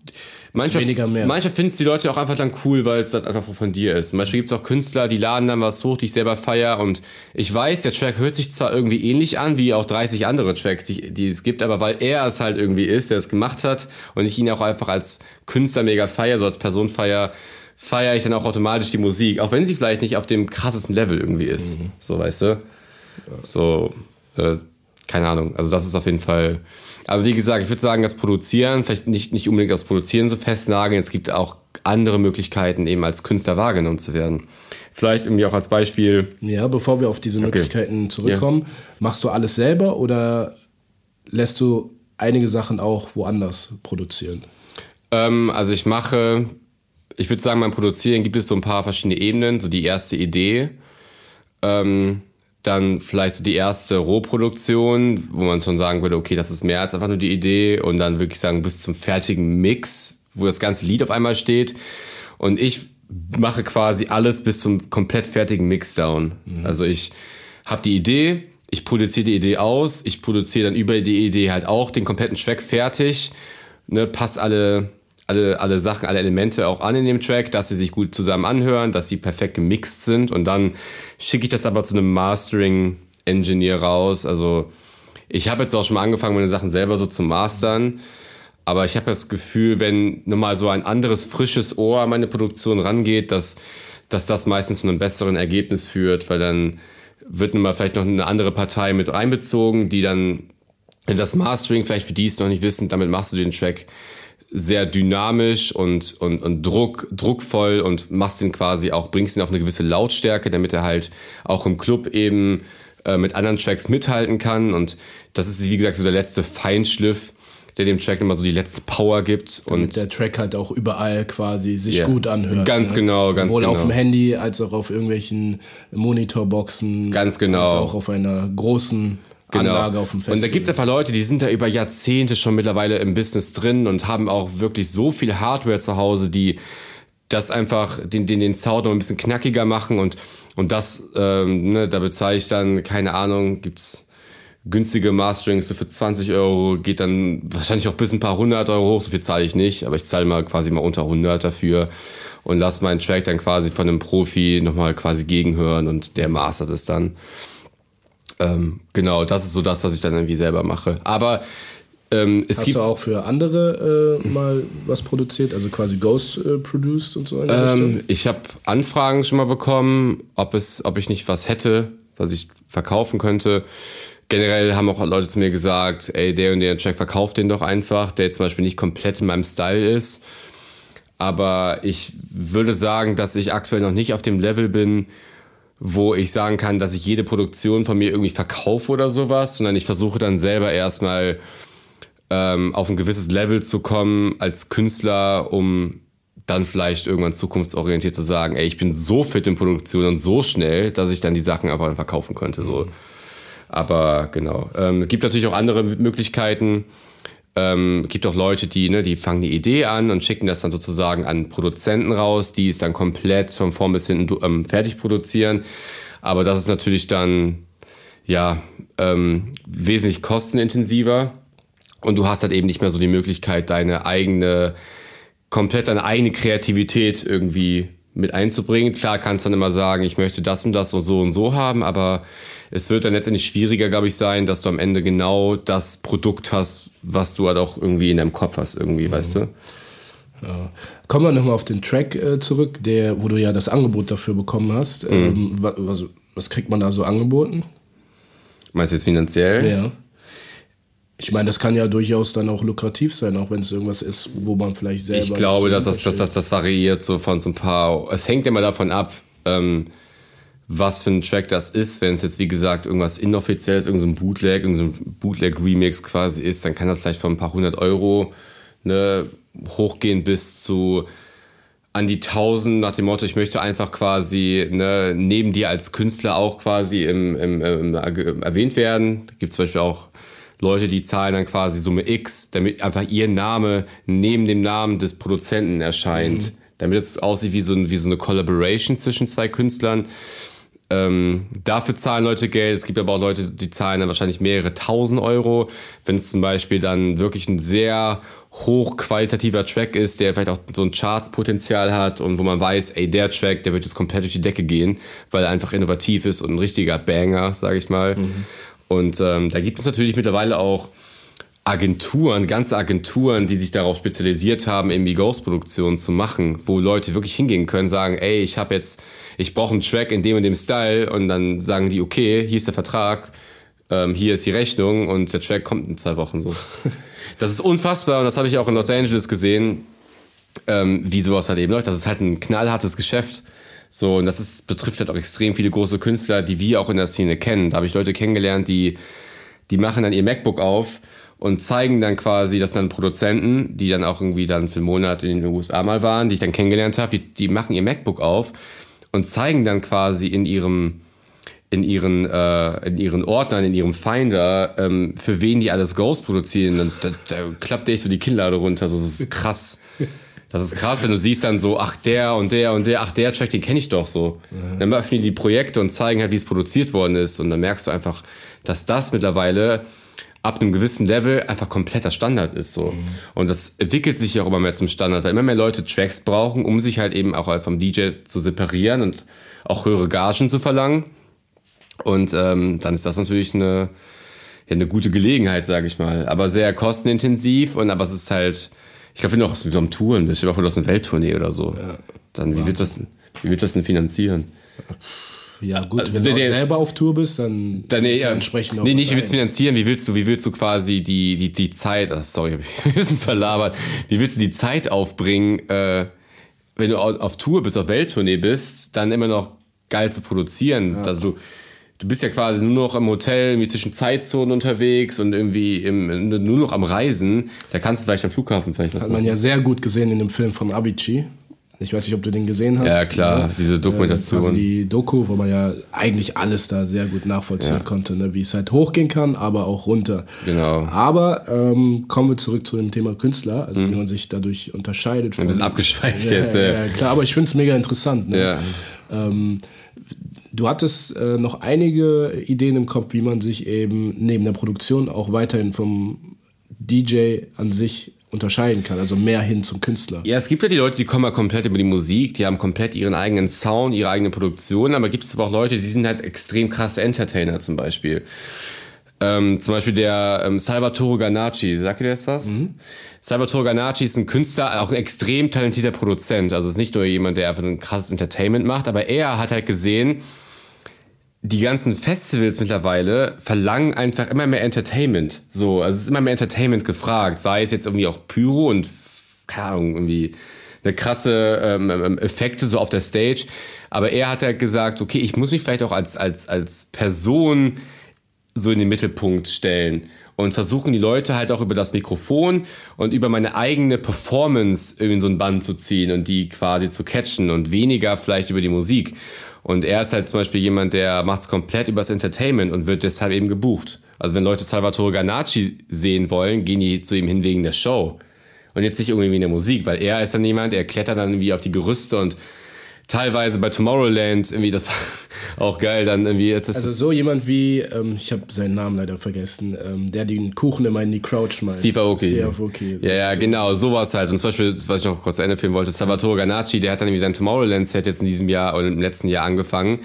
Manchmal, manchmal findest die Leute auch einfach dann cool, weil es dann einfach von dir ist. Zum Beispiel gibt es auch Künstler, die laden dann was hoch, die ich selber feier und ich weiß, der Track hört sich zwar irgendwie ähnlich an, wie auch 30 andere Tracks, die, die es gibt, aber weil er es halt irgendwie ist, der es gemacht hat und ich ihn auch einfach als Künstler mega feier, so als Person feier, feiere ich dann auch automatisch die Musik, auch wenn sie vielleicht nicht auf dem krassesten Level irgendwie ist. Mhm. So, weißt du? So, äh, keine Ahnung. Also das ist auf jeden Fall aber wie gesagt, ich würde sagen, das Produzieren, vielleicht nicht, nicht unbedingt das Produzieren so festnageln. Es gibt auch andere Möglichkeiten, eben als Künstler wahrgenommen zu werden. Vielleicht irgendwie auch als Beispiel. Ja, bevor wir auf diese Möglichkeiten okay. zurückkommen, ja. machst du alles selber oder lässt du einige Sachen auch woanders produzieren? Ähm, also ich mache, ich würde sagen, beim Produzieren gibt es so ein paar verschiedene Ebenen. So die erste Idee. Ähm, dann vielleicht so die erste Rohproduktion, wo man schon sagen würde, okay, das ist mehr als einfach nur die Idee und dann wirklich sagen bis zum fertigen Mix, wo das ganze Lied auf einmal steht. Und ich mache quasi alles bis zum komplett fertigen Mixdown. Mhm. Also ich habe die Idee, ich produziere die Idee aus, ich produziere dann über die Idee halt auch den kompletten Track fertig, ne, passe alle alle, alle Sachen, alle Elemente auch an in dem Track, dass sie sich gut zusammen anhören, dass sie perfekt gemixt sind und dann schicke ich das aber zu einem Mastering-Engineer raus. Also ich habe jetzt auch schon mal angefangen, meine Sachen selber so zu mastern, aber ich habe das Gefühl, wenn nochmal so ein anderes, frisches Ohr an meine Produktion rangeht, dass, dass das meistens zu einem besseren Ergebnis führt, weil dann wird nun mal vielleicht noch eine andere Partei mit einbezogen, die dann das Mastering, vielleicht für die es noch nicht wissen, damit machst du den Track sehr dynamisch und, und, und Druck, druckvoll und machst ihn quasi auch, bringst ihn auf eine gewisse Lautstärke, damit er halt auch im Club eben äh, mit anderen Tracks mithalten kann. Und das ist, wie gesagt, so der letzte Feinschliff, der dem Track immer so die letzte Power gibt. Damit und der Track halt auch überall quasi sich yeah. gut anhört. Ganz ne? genau, ganz Sowohl genau. auf dem Handy als auch auf irgendwelchen Monitorboxen. Ganz genau. Als auch auf einer großen genau. Anlage auf dem Festival. Und da gibt es einfach Leute, die sind da über Jahrzehnte schon mittlerweile im Business drin und haben auch wirklich so viel Hardware zu Hause, die das einfach den, den, den Sound noch ein bisschen knackiger machen und, und das, ähm, ne, da bezahle ich dann, keine Ahnung, gibt's günstige Masterings so für 20 Euro, geht dann wahrscheinlich auch bis ein paar hundert Euro hoch, so viel zahle ich nicht, aber ich zahle mal quasi mal unter 100 dafür und lasse meinen Track dann quasi von einem Profi nochmal quasi gegenhören und der mastert es dann. Ähm, genau, das ist so das, was ich dann irgendwie selber mache. Aber Ähm, es Hast gibt, du auch für andere äh, mal was produziert, also quasi Ghost äh, produced und so ähm, ich habe Anfragen schon mal bekommen, ob, es, ob ich nicht was hätte, was ich verkaufen könnte. Generell haben auch Leute zu mir gesagt, ey, der und der Track, verkauft den doch einfach, der zum Beispiel nicht komplett in meinem Style ist. Aber ich würde sagen, dass ich aktuell noch nicht auf dem Level bin, wo ich sagen kann, dass ich jede Produktion von mir irgendwie verkaufe oder sowas, sondern ich versuche dann selber erstmal ähm, auf ein gewisses Level zu kommen als Künstler, um dann vielleicht irgendwann zukunftsorientiert zu sagen, ey, ich bin so fit in Produktion und so schnell, dass ich dann die Sachen einfach verkaufen könnte. So. Aber genau. Ähm, es gibt natürlich auch andere Möglichkeiten. Ähm, gibt auch Leute, die, ne, die fangen die Idee an und schicken das dann sozusagen an Produzenten raus, die es dann komplett von vorn bis hinten ähm, fertig produzieren. Aber das ist natürlich dann ja ähm, wesentlich kostenintensiver und du hast halt eben nicht mehr so die Möglichkeit, deine eigene, komplett deine eigene Kreativität irgendwie mit einzubringen. Klar kannst du dann immer sagen, ich möchte das und das und so und so haben, aber es wird dann letztendlich schwieriger, glaube ich, sein, dass du am Ende genau das Produkt hast, was du halt auch irgendwie in deinem Kopf hast, irgendwie, mhm. weißt du? Ja. Kommen wir nochmal auf den Track äh, zurück, der, wo du ja das Angebot dafür bekommen hast. Mhm. Ähm, was, was kriegt man da so angeboten? Meinst du jetzt finanziell? Ja. Ich meine, das kann ja durchaus dann auch lukrativ sein, auch wenn es irgendwas ist, wo man vielleicht selber. Ich glaube, dass das, das, das, das variiert so von so ein paar. Es hängt immer davon ab, ähm, was für ein Track das ist. Wenn es jetzt, wie gesagt, irgendwas inoffizielles, irgendein so Bootleg, irgendein so Bootleg-Remix quasi ist, dann kann das vielleicht von ein paar hundert Euro ne, hochgehen bis zu an die tausend nach dem Motto, ich möchte einfach quasi ne, neben dir als Künstler auch quasi im, im, im, im erwähnt werden. Da gibt es zum Beispiel auch Leute, die zahlen dann quasi Summe X, damit einfach ihr Name neben dem Namen des Produzenten erscheint. Mhm. Damit es aussieht wie so, wie so eine Collaboration zwischen zwei Künstlern. Ähm, dafür zahlen Leute Geld. Es gibt aber auch Leute, die zahlen dann wahrscheinlich mehrere tausend Euro. Wenn es zum Beispiel dann wirklich ein sehr hochqualitativer Track ist, der vielleicht auch so ein Chartspotenzial hat und wo man weiß, ey, der Track, der wird jetzt komplett durch die Decke gehen, weil er einfach innovativ ist und ein richtiger Banger, sage ich mal. Mhm. Und ähm, da gibt es natürlich mittlerweile auch Agenturen, ganze Agenturen, die sich darauf spezialisiert haben, irgendwie Ghost-Produktionen zu machen, wo Leute wirklich hingehen können, sagen, ey, ich habe jetzt, ich brauche einen Track in dem und dem Style und dann sagen die, okay, hier ist der Vertrag, ähm, hier ist die Rechnung und der Track kommt in zwei Wochen so. [LAUGHS] das ist unfassbar und das habe ich auch in Los Angeles gesehen, ähm, wie sowas halt eben läuft. Das ist halt ein knallhartes Geschäft. So, und das ist, betrifft halt auch extrem viele große Künstler, die wir auch in der Szene kennen. Da habe ich Leute kennengelernt, die, die machen dann ihr MacBook auf und zeigen dann quasi, das sind dann Produzenten, die dann auch irgendwie dann für einen Monat in den USA mal waren, die ich dann kennengelernt habe, die, die machen ihr MacBook auf und zeigen dann quasi in ihrem in ihren äh, in ihren Ordnern, in ihrem Finder, ähm, für wen die alles Ghost produzieren. Und da, da klappt echt so die Kinnlade runter. So, das ist krass. Das ist krass, wenn du siehst dann so, ach der und der und der, ach der Track, den kenne ich doch so. Mhm. Dann öffnen die die Projekte und zeigen halt, wie es produziert worden ist. Und dann merkst du einfach, dass das mittlerweile ab einem gewissen Level einfach kompletter Standard ist. So. Mhm. Und das entwickelt sich ja auch immer mehr zum Standard, weil immer mehr Leute Tracks brauchen, um sich halt eben auch vom DJ zu separieren und auch höhere Gagen zu verlangen. Und ähm, dann ist das natürlich eine, ja, eine gute Gelegenheit, sage ich mal. Aber sehr kostenintensiv und aber es ist halt, ich glaube, wenn du auch so am Touren bist, ich glaube, du hast eine Welttournee oder so. Ja. Dann wie wird das, wie wird das denn finanzieren? Ja, gut, also, wenn du der, selber auf Tour bist, dann, dann nee, ja, entsprechend auch Nee, nicht, wie willst du finanzieren? Wie willst du, wie willst du quasi die, die, die Zeit, sorry, [LAUGHS] hab ich ein bisschen verlabert, wie willst du die Zeit aufbringen, äh, wenn du auf Tour bist, auf Welttournee bist, dann immer noch geil zu produzieren? Ja. Also du, du bist ja quasi nur noch im Hotel, irgendwie zwischen Zeitzonen unterwegs und irgendwie im, nur noch am Reisen. Da kannst du vielleicht am Flughafen vielleicht was Hat man ja sehr gut gesehen in dem Film von Avicii. Ich weiß nicht, ob du den gesehen hast. Ja, klar, ja. diese Dokumentation. Also die Doku, wo man ja eigentlich alles da sehr gut nachvollziehen ja. konnte, ne? wie es halt hochgehen kann, aber auch runter. Genau. Aber ähm, kommen wir zurück zu dem Thema Künstler, also mhm. wie man sich dadurch unterscheidet. Ein bisschen abgeschweift ja, jetzt. Ja, klar, aber ich finde es mega interessant. Ne? Ja. Ähm, Du hattest äh, noch einige Ideen im Kopf, wie man sich eben neben der Produktion auch weiterhin vom DJ an sich unterscheiden kann, also mehr hin zum Künstler. Ja, es gibt ja die Leute, die kommen ja komplett über die Musik, die haben komplett ihren eigenen Sound, ihre eigene Produktion, aber gibt es aber auch Leute, die sind halt extrem krasse Entertainer zum Beispiel. Ähm, zum Beispiel der ähm, Salvatore Ganacci, sagt ihr das was? Mhm. Salvatore Ganacci ist ein Künstler, auch ein extrem talentierter Produzent. Also ist nicht nur jemand, der einfach ein krasses Entertainment macht, aber er hat halt gesehen, die ganzen Festivals mittlerweile verlangen einfach immer mehr Entertainment. So, also es ist immer mehr Entertainment gefragt. Sei es jetzt irgendwie auch Pyro und, keine Ahnung, irgendwie eine krasse ähm, ähm Effekte so auf der Stage. Aber er hat halt gesagt, okay, ich muss mich vielleicht auch als, als, als Person so in den Mittelpunkt stellen und versuchen die Leute halt auch über das Mikrofon und über meine eigene Performance in so ein Band zu ziehen und die quasi zu catchen und weniger vielleicht über die Musik. Und er ist halt zum Beispiel jemand, der macht es komplett übers Entertainment und wird deshalb eben gebucht. Also wenn Leute Salvatore Ganacci sehen wollen, gehen die zu ihm hin wegen der Show. Und jetzt nicht irgendwie wegen der Musik, weil er ist dann jemand, der klettert dann irgendwie auf die Gerüste und teilweise bei Tomorrowland irgendwie das [LAUGHS] auch geil dann irgendwie jetzt also so jemand wie ähm, ich habe seinen Namen leider vergessen ähm, der den Kuchen immer in die Crowd schmeißt. Steve Aoki. Steve Aoki. Ja ja so. genau sowas halt. Und zum Beispiel was ich noch kurz zu Ende führen wollte Salvatore Ganacci der hat dann irgendwie sein Tomorrowland Set jetzt in diesem Jahr oder im letzten Jahr angefangen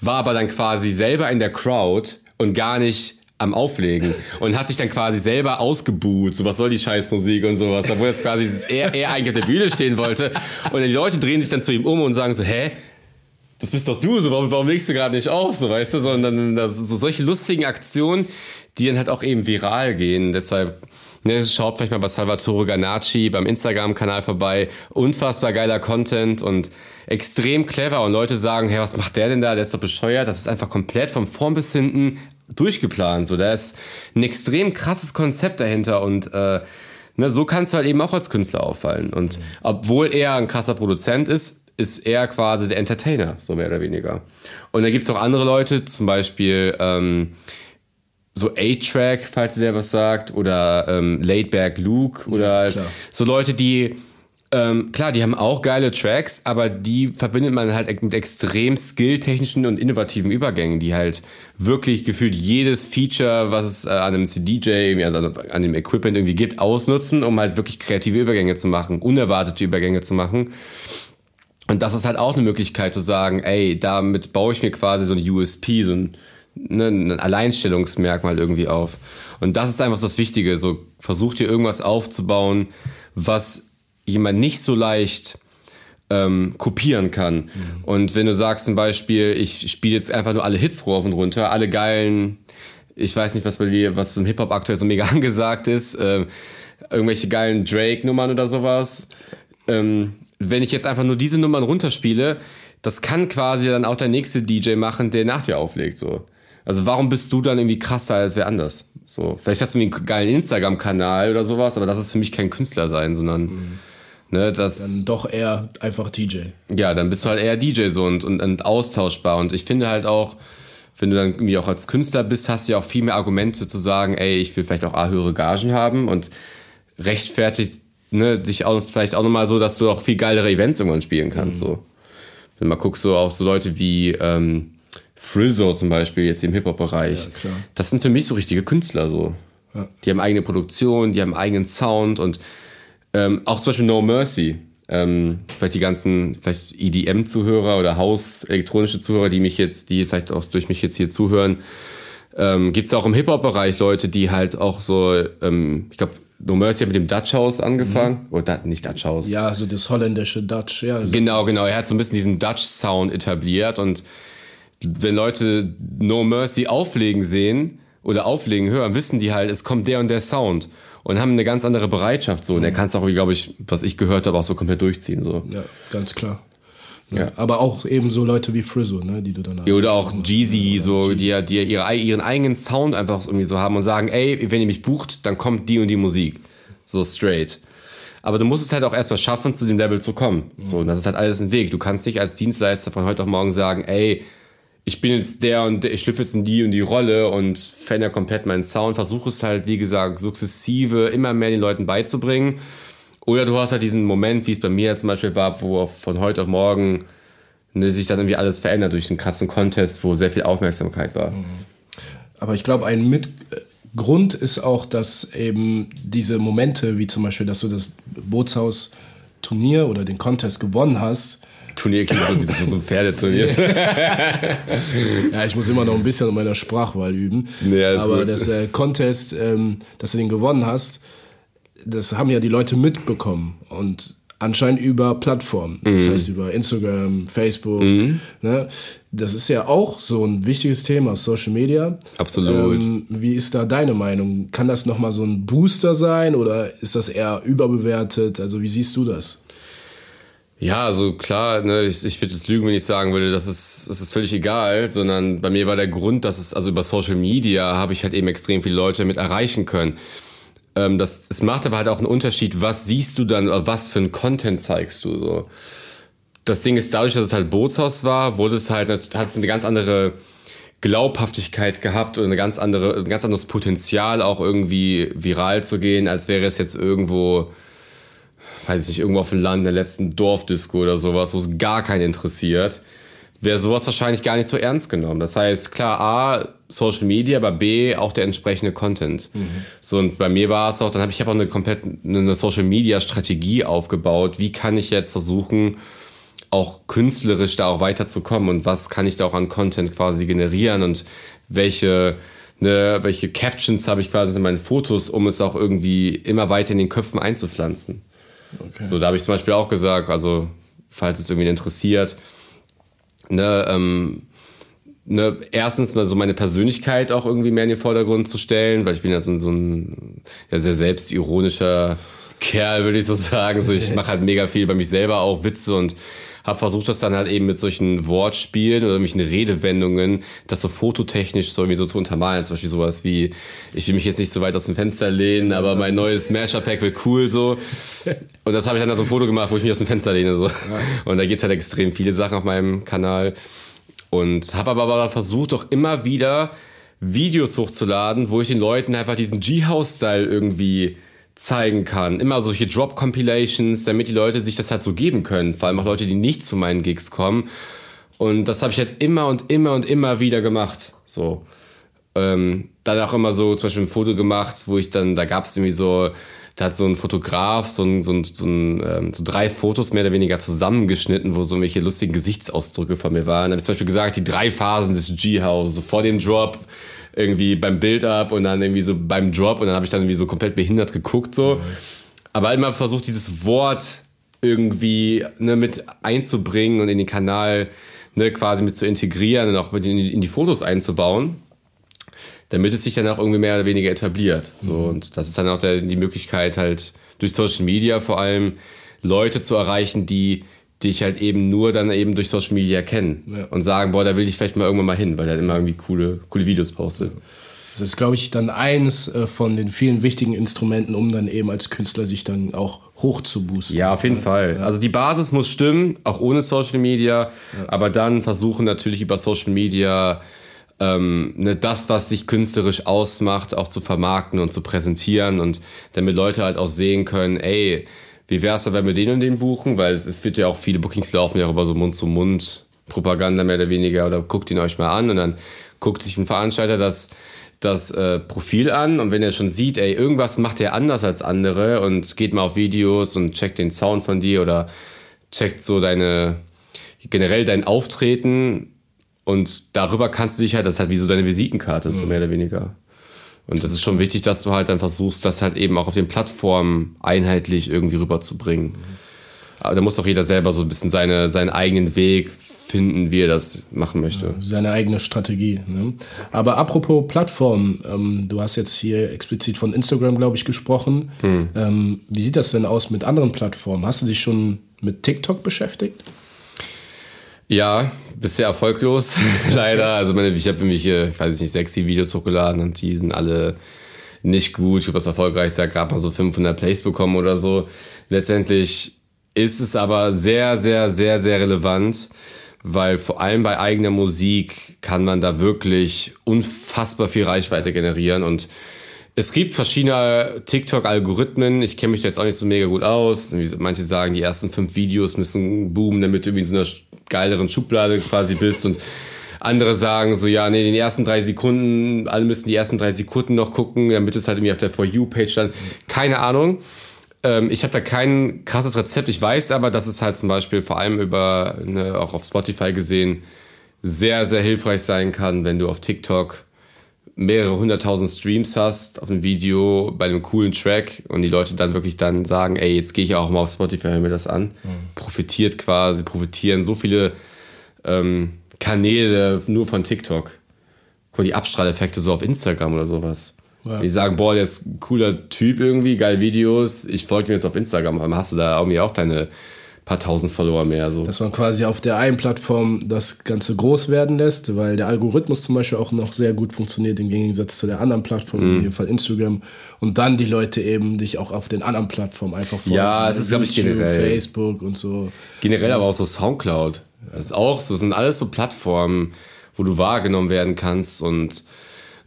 war aber dann quasi selber in der Crowd und gar nicht am Auflegen und hat sich dann quasi selber ausgebuht, so was soll die Scheißmusik und sowas, obwohl jetzt quasi er, er eigentlich auf der Bühne stehen wollte und die Leute drehen sich dann zu ihm um und sagen so, hä? Das bist doch du, so warum, warum legst du gerade nicht auf, so weißt du, sondern so solche lustigen Aktionen, die dann halt auch eben viral gehen, deshalb Ne, schaut vielleicht mal bei Salvatore Ganacci beim Instagram-Kanal vorbei. Unfassbar geiler Content und extrem clever. Und Leute sagen, hey, was macht der denn da? Der ist doch bescheuert. Das ist einfach komplett von vorn bis hinten durchgeplant. So, da ist ein extrem krasses Konzept dahinter und äh, ne, so kannst du halt eben auch als Künstler auffallen. Und obwohl er ein krasser Produzent ist, ist er quasi der Entertainer, so mehr oder weniger. Und da gibt's auch andere Leute, zum Beispiel ähm, so A-Track, falls der was sagt, oder ähm, Laidback Luke, oder ja, so Leute, die ähm, klar, die haben auch geile Tracks, aber die verbindet man halt mit extrem skilltechnischen und innovativen Übergängen, die halt wirklich gefühlt jedes Feature, was es äh, an einem CDJ, also an dem Equipment irgendwie gibt, ausnutzen, um halt wirklich kreative Übergänge zu machen, unerwartete Übergänge zu machen. Und das ist halt auch eine Möglichkeit zu sagen, ey, damit baue ich mir quasi so ein USP, so ein, ne, ein Alleinstellungsmerkmal irgendwie auf. Und das ist einfach das Wichtige, so versucht ihr irgendwas aufzubauen, was jemand nicht so leicht ähm, kopieren kann. Mhm. Und wenn du sagst zum Beispiel, ich spiele jetzt einfach nur alle Hits rauf und runter, alle geilen, ich weiß nicht, was bei dir, was im Hip-Hop aktuell so mega [LAUGHS] angesagt ist, äh, irgendwelche geilen Drake-Nummern oder sowas. Ähm, wenn ich jetzt einfach nur diese Nummern runterspiele, das kann quasi dann auch der nächste DJ machen, der nach dir auflegt, so. Also warum bist du dann irgendwie krasser als wer anders? So, vielleicht hast du einen geilen Instagram-Kanal oder sowas, aber das ist für mich kein Künstler sein, sondern mhm. Ne, das, dann doch eher einfach DJ. Ja, dann bist du halt eher DJ so und, und, und austauschbar. Und ich finde halt auch, wenn du dann irgendwie auch als Künstler bist, hast du ja auch viel mehr Argumente zu sagen, ey, ich will vielleicht auch A, höhere Gagen haben und rechtfertigt ne, dich auch vielleicht auch nochmal so, dass du auch viel geilere Events irgendwann spielen kannst. Mhm. So. Wenn mal guckst, so auch so Leute wie ähm, Frizzo zum Beispiel, jetzt im Hip-Hop-Bereich, ja, das sind für mich so richtige Künstler so. Ja. Die haben eigene Produktion, die haben eigenen Sound und ähm, auch zum Beispiel No Mercy. Ähm, vielleicht die ganzen, vielleicht EDM-Zuhörer oder Haus-elektronische Zuhörer, die mich jetzt, die vielleicht auch durch mich jetzt hier zuhören, ähm, gibt es auch im Hip-Hop-Bereich Leute, die halt auch so, ähm, ich glaube, No Mercy hat mit dem Dutch House angefangen. Mhm. Oder nicht Dutch House. Ja, so das holländische Dutch, ja. Also genau, genau. Er hat so ein bisschen diesen Dutch-Sound etabliert und wenn Leute No Mercy auflegen sehen oder auflegen hören, wissen die halt, es kommt der und der Sound und haben eine ganz andere Bereitschaft so. Und er kann es auch, glaube ich, was ich gehört habe, auch so komplett durchziehen. So. Ja, ganz klar. Ja. ja. Aber auch eben so Leute wie Frizzo, ne, die du dann Ja, oder auch Jeezy, so, die ja, die ihre, ihren eigenen Sound einfach irgendwie so haben und sagen, ey, wenn ihr mich bucht, dann kommt die und die Musik. So straight. Aber du musst es halt auch erstmal schaffen, zu dem Level zu kommen. Mhm. So, und das ist halt alles ein Weg. Du kannst nicht als Dienstleister von heute auf morgen sagen, ey, ich bin jetzt der und der, ich schlüpfe jetzt in die und die Rolle und verändere komplett meinen Sound, versuche es halt, wie gesagt, sukzessive immer mehr den Leuten beizubringen. Oder du hast halt diesen Moment, wie es bei mir zum Beispiel war, wo von heute auf morgen ne, sich dann irgendwie alles verändert durch einen krassen Contest, wo sehr viel Aufmerksamkeit war. Mhm. Aber ich glaube, ein Mitgrund ist auch, dass eben diese Momente, wie zum Beispiel, dass du das Bootshaus-Turnier oder den Contest gewonnen hast, Turnier klingt so wie so ein Pferdeturnier. [LAUGHS] ja, ich muss immer noch ein bisschen an meiner Sprachwahl üben. Nee, Aber gut. das äh, Contest, ähm, dass du den gewonnen hast, das haben ja die Leute mitbekommen. Und anscheinend über Plattformen. Mhm. Das heißt über Instagram, Facebook. Mhm. Ne? Das ist ja auch so ein wichtiges Thema, Social Media. Absolut. Ähm, wie ist da deine Meinung? Kann das nochmal so ein Booster sein oder ist das eher überbewertet? Also wie siehst du das? Ja, also klar, ne, ich, ich würde jetzt lügen, wenn ich sagen würde, das ist, das ist völlig egal, sondern bei mir war der Grund, dass es, also über Social Media habe ich halt eben extrem viele Leute damit erreichen können. Ähm, das, es macht aber halt auch einen Unterschied, was siehst du dann, was für einen Content zeigst du so. Das Ding ist, dadurch, dass es halt Bootshaus war, wurde es halt, hat es eine ganz andere Glaubhaftigkeit gehabt und eine ganz andere, ein ganz anderes Potenzial auch irgendwie viral zu gehen, als wäre es jetzt irgendwo, weiß ich nicht, irgendwo auf dem Land, in der letzten Dorfdisco oder sowas, wo es gar keinen interessiert wäre sowas wahrscheinlich gar nicht so ernst genommen. Das heißt, klar, A, Social Media, aber B, auch der entsprechende Content. Mhm. So, und bei mir war es auch, dann habe ich hab auch eine komplett eine Social Media Strategie aufgebaut. Wie kann ich jetzt versuchen, auch künstlerisch da auch weiterzukommen und was kann ich da auch an Content quasi generieren und welche, ne, welche Captions habe ich quasi in meinen Fotos, um es auch irgendwie immer weiter in den Köpfen einzupflanzen. Okay. So, da habe ich zum Beispiel auch gesagt, also falls es irgendwie interessiert, ne, ähm, ne, erstens mal so meine Persönlichkeit auch irgendwie mehr in den Vordergrund zu stellen, weil ich bin ja so, so ein ja, sehr selbstironischer Kerl, würde ich so sagen. So, ich [LAUGHS] mache halt mega viel bei mich selber auch Witze und habe versucht, das dann halt eben mit solchen Wortspielen oder irgendwelchen Redewendungen, das so fototechnisch so irgendwie so zu untermalen. Zum Beispiel sowas wie, ich will mich jetzt nicht so weit aus dem Fenster lehnen, aber mein neues Smasher-Pack wird cool so. [LAUGHS] Und das habe ich dann halt so ein Foto gemacht, wo ich mich aus dem Fenster lehne. so. Und da geht's halt extrem viele Sachen auf meinem Kanal. Und habe aber, aber versucht, auch immer wieder Videos hochzuladen, wo ich den Leuten einfach diesen G-House-Style irgendwie zeigen kann. Immer solche Drop-Compilations, damit die Leute sich das halt so geben können. Vor allem auch Leute, die nicht zu meinen Gigs kommen. Und das habe ich halt immer und immer und immer wieder gemacht. So. Ähm, dann auch immer so zum Beispiel ein Foto gemacht, wo ich dann, da gab es irgendwie so, da hat so ein Fotograf so, ein, so, ein, so, ein, ähm, so drei Fotos mehr oder weniger zusammengeschnitten, wo so welche lustigen Gesichtsausdrücke von mir waren. Da habe ich zum Beispiel gesagt, die drei Phasen des G-House, so vor dem Drop, irgendwie beim Build-up und dann irgendwie so beim Drop und dann habe ich dann irgendwie so komplett behindert geguckt so. Mhm. Aber halt immer versucht, dieses Wort irgendwie ne, mit einzubringen und in den Kanal ne, quasi mit zu integrieren und auch mit in die, in die Fotos einzubauen, damit es sich dann auch irgendwie mehr oder weniger etabliert. So, mhm. Und das ist dann auch der, die Möglichkeit halt durch Social Media vor allem Leute zu erreichen, die die ich halt eben nur dann eben durch Social Media kenne ja. und sagen, boah, da will ich vielleicht mal irgendwann mal hin, weil er immer irgendwie coole, coole Videos postet. Das ist, glaube ich, dann eins äh, von den vielen wichtigen Instrumenten, um dann eben als Künstler sich dann auch hoch zu boosten. Ja, auf jeden ja. Fall. Also die Basis muss stimmen, auch ohne Social Media, ja. aber dann versuchen natürlich über Social Media ähm, ne, das, was sich künstlerisch ausmacht, auch zu vermarkten und zu präsentieren und damit Leute halt auch sehen können, ey, wie wäre es, wenn wir den und den buchen? Weil es, es wird ja auch viele Bookings laufen ja über so Mund-zu-Mund-Propaganda mehr oder weniger. Oder guckt ihn euch mal an und dann guckt sich ein Veranstalter das, das äh, Profil an und wenn er schon sieht, ey, irgendwas macht er anders als andere und geht mal auf Videos und checkt den Sound von dir oder checkt so deine, generell dein Auftreten und darüber kannst du dich halt, das ist halt wie so deine Visitenkarte, mhm. so mehr oder weniger. Und das ist schon wichtig, dass du halt dann versuchst, das halt eben auch auf den Plattformen einheitlich irgendwie rüberzubringen. Aber da muss auch jeder selber so ein bisschen seine, seinen eigenen Weg finden, wie er das machen möchte. Seine eigene Strategie. Ne? Aber apropos Plattform, ähm, du hast jetzt hier explizit von Instagram, glaube ich, gesprochen. Hm. Ähm, wie sieht das denn aus mit anderen Plattformen? Hast du dich schon mit TikTok beschäftigt? Ja, bisher erfolglos, [LAUGHS] leider. Also meine, ich habe nämlich, ich weiß nicht, sechs Videos hochgeladen und die sind alle nicht gut. Ich habe das erfolgreichste gerade mal so 500 Plays bekommen oder so. Letztendlich ist es aber sehr, sehr, sehr, sehr relevant, weil vor allem bei eigener Musik kann man da wirklich unfassbar viel Reichweite generieren und es gibt verschiedene TikTok-Algorithmen. Ich kenne mich da jetzt auch nicht so mega gut aus. Manche sagen, die ersten fünf Videos müssen boomen, damit du irgendwie in so einer geileren Schublade quasi bist. Und andere sagen so, ja, nee, die ersten drei Sekunden, alle müssen die ersten drei Sekunden noch gucken, damit es halt irgendwie auf der For You-Page dann. Keine Ahnung. Ähm, ich habe da kein krasses Rezept. Ich weiß aber, dass es halt zum Beispiel vor allem über, ne, auch auf Spotify gesehen, sehr, sehr hilfreich sein kann, wenn du auf TikTok mehrere hunderttausend Streams hast auf einem Video bei einem coolen Track und die Leute dann wirklich dann sagen, ey, jetzt gehe ich auch mal auf Spotify, hör mir das an. Mhm. Profitiert quasi, profitieren so viele ähm, Kanäle nur von TikTok. Guck mal, die Abstrahleffekte so auf Instagram oder sowas. Ja. Die sagen, boah, der ist ein cooler Typ irgendwie, geile Videos, ich folge ihm jetzt auf Instagram, aber hast du da irgendwie auch deine paar tausend Follower mehr. So. Dass man quasi auf der einen Plattform das Ganze groß werden lässt, weil der Algorithmus zum Beispiel auch noch sehr gut funktioniert im Gegensatz zu der anderen Plattform, mhm. in dem Fall Instagram. Und dann die Leute eben dich auch auf den anderen Plattformen einfach folgen. Ja, es ist, glaube ich, generell. Facebook und so. Generell aber auch so Soundcloud. Das ist auch so, das sind alles so Plattformen, wo du wahrgenommen werden kannst und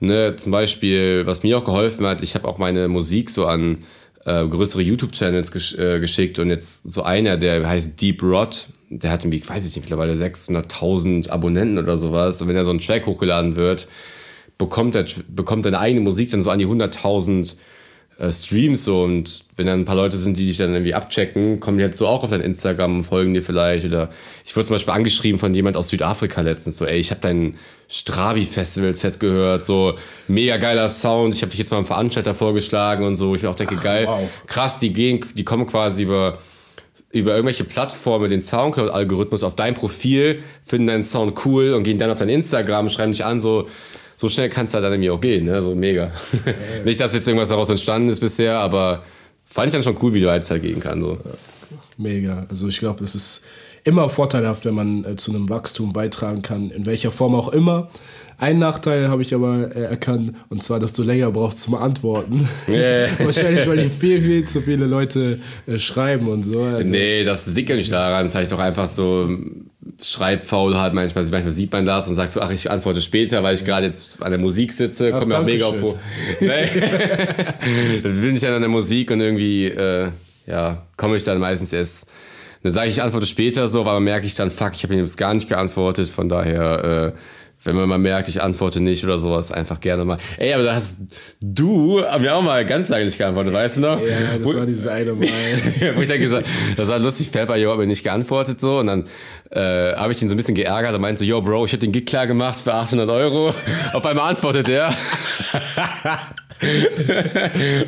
Ne, zum Beispiel, was mir auch geholfen hat, ich habe auch meine Musik so an äh, größere YouTube-Channels gesch äh, geschickt und jetzt so einer, der heißt Deep Rod, der hat irgendwie, weiß ich nicht, mittlerweile 600.000 Abonnenten oder sowas. Und wenn er so ein Track hochgeladen wird, bekommt er bekommt deine eigene Musik dann so an die 100.000 äh, Streams so und wenn dann ein paar Leute sind, die dich dann irgendwie abchecken, kommen die jetzt so auch auf dein Instagram und folgen dir vielleicht oder ich wurde zum Beispiel angeschrieben von jemand aus Südafrika letztens so, ey, ich habe dein Strabi Festival Set gehört, so mega geiler Sound, ich habe dich jetzt mal einem Veranstalter vorgeschlagen und so, ich mir auch denke, Ach, geil, wow. krass, die gehen, die kommen quasi über über irgendwelche Plattformen den Soundcloud-Algorithmus auf dein Profil, finden deinen Sound cool und gehen dann auf dein Instagram, schreiben dich an, so, so schnell kann es halt dann irgendwie auch gehen, ne? So mega. Ja, [LAUGHS] Nicht, dass jetzt irgendwas daraus entstanden ist bisher, aber fand ich dann schon cool, wie du halt gehen kann. So. Mega. Also ich glaube, es ist immer vorteilhaft, wenn man äh, zu einem Wachstum beitragen kann, in welcher Form auch immer. Einen Nachteil habe ich aber äh, erkannt, und zwar, dass du länger brauchst zum Antworten. Yeah. [LAUGHS] Wahrscheinlich, weil dir viel, viel zu viele Leute äh, schreiben und so. Also, nee, das liegt ja nicht daran. Vielleicht auch einfach so Schreibfaulheit. Manchmal, manchmal sieht man das und sagt so, ach, ich antworte später, weil ich ja. gerade jetzt an der Musik sitze. Kommt mir auch mega vor. Nee. dann [LAUGHS] bin ich dann an der Musik und irgendwie, äh, ja, komme ich dann meistens erst dann sage ich, ich antworte später so, aber merke ich dann, fuck, ich habe ihm jetzt gar nicht geantwortet. Von daher äh, wenn man mal merkt, ich antworte nicht oder sowas, einfach gerne mal. Ey, aber da hast du mir auch mal ganz lange nicht geantwortet, weißt du noch? Ja, das wo, war dieses eine Mal. [LAUGHS] wo ich dann gesagt das war lustig, Pepper, yo, aber nicht geantwortet so. Und dann äh, habe ich ihn so ein bisschen geärgert und meinte so, yo, Bro, ich habe den Gig klar gemacht für 800 Euro. Auf einmal antwortet er. [LAUGHS]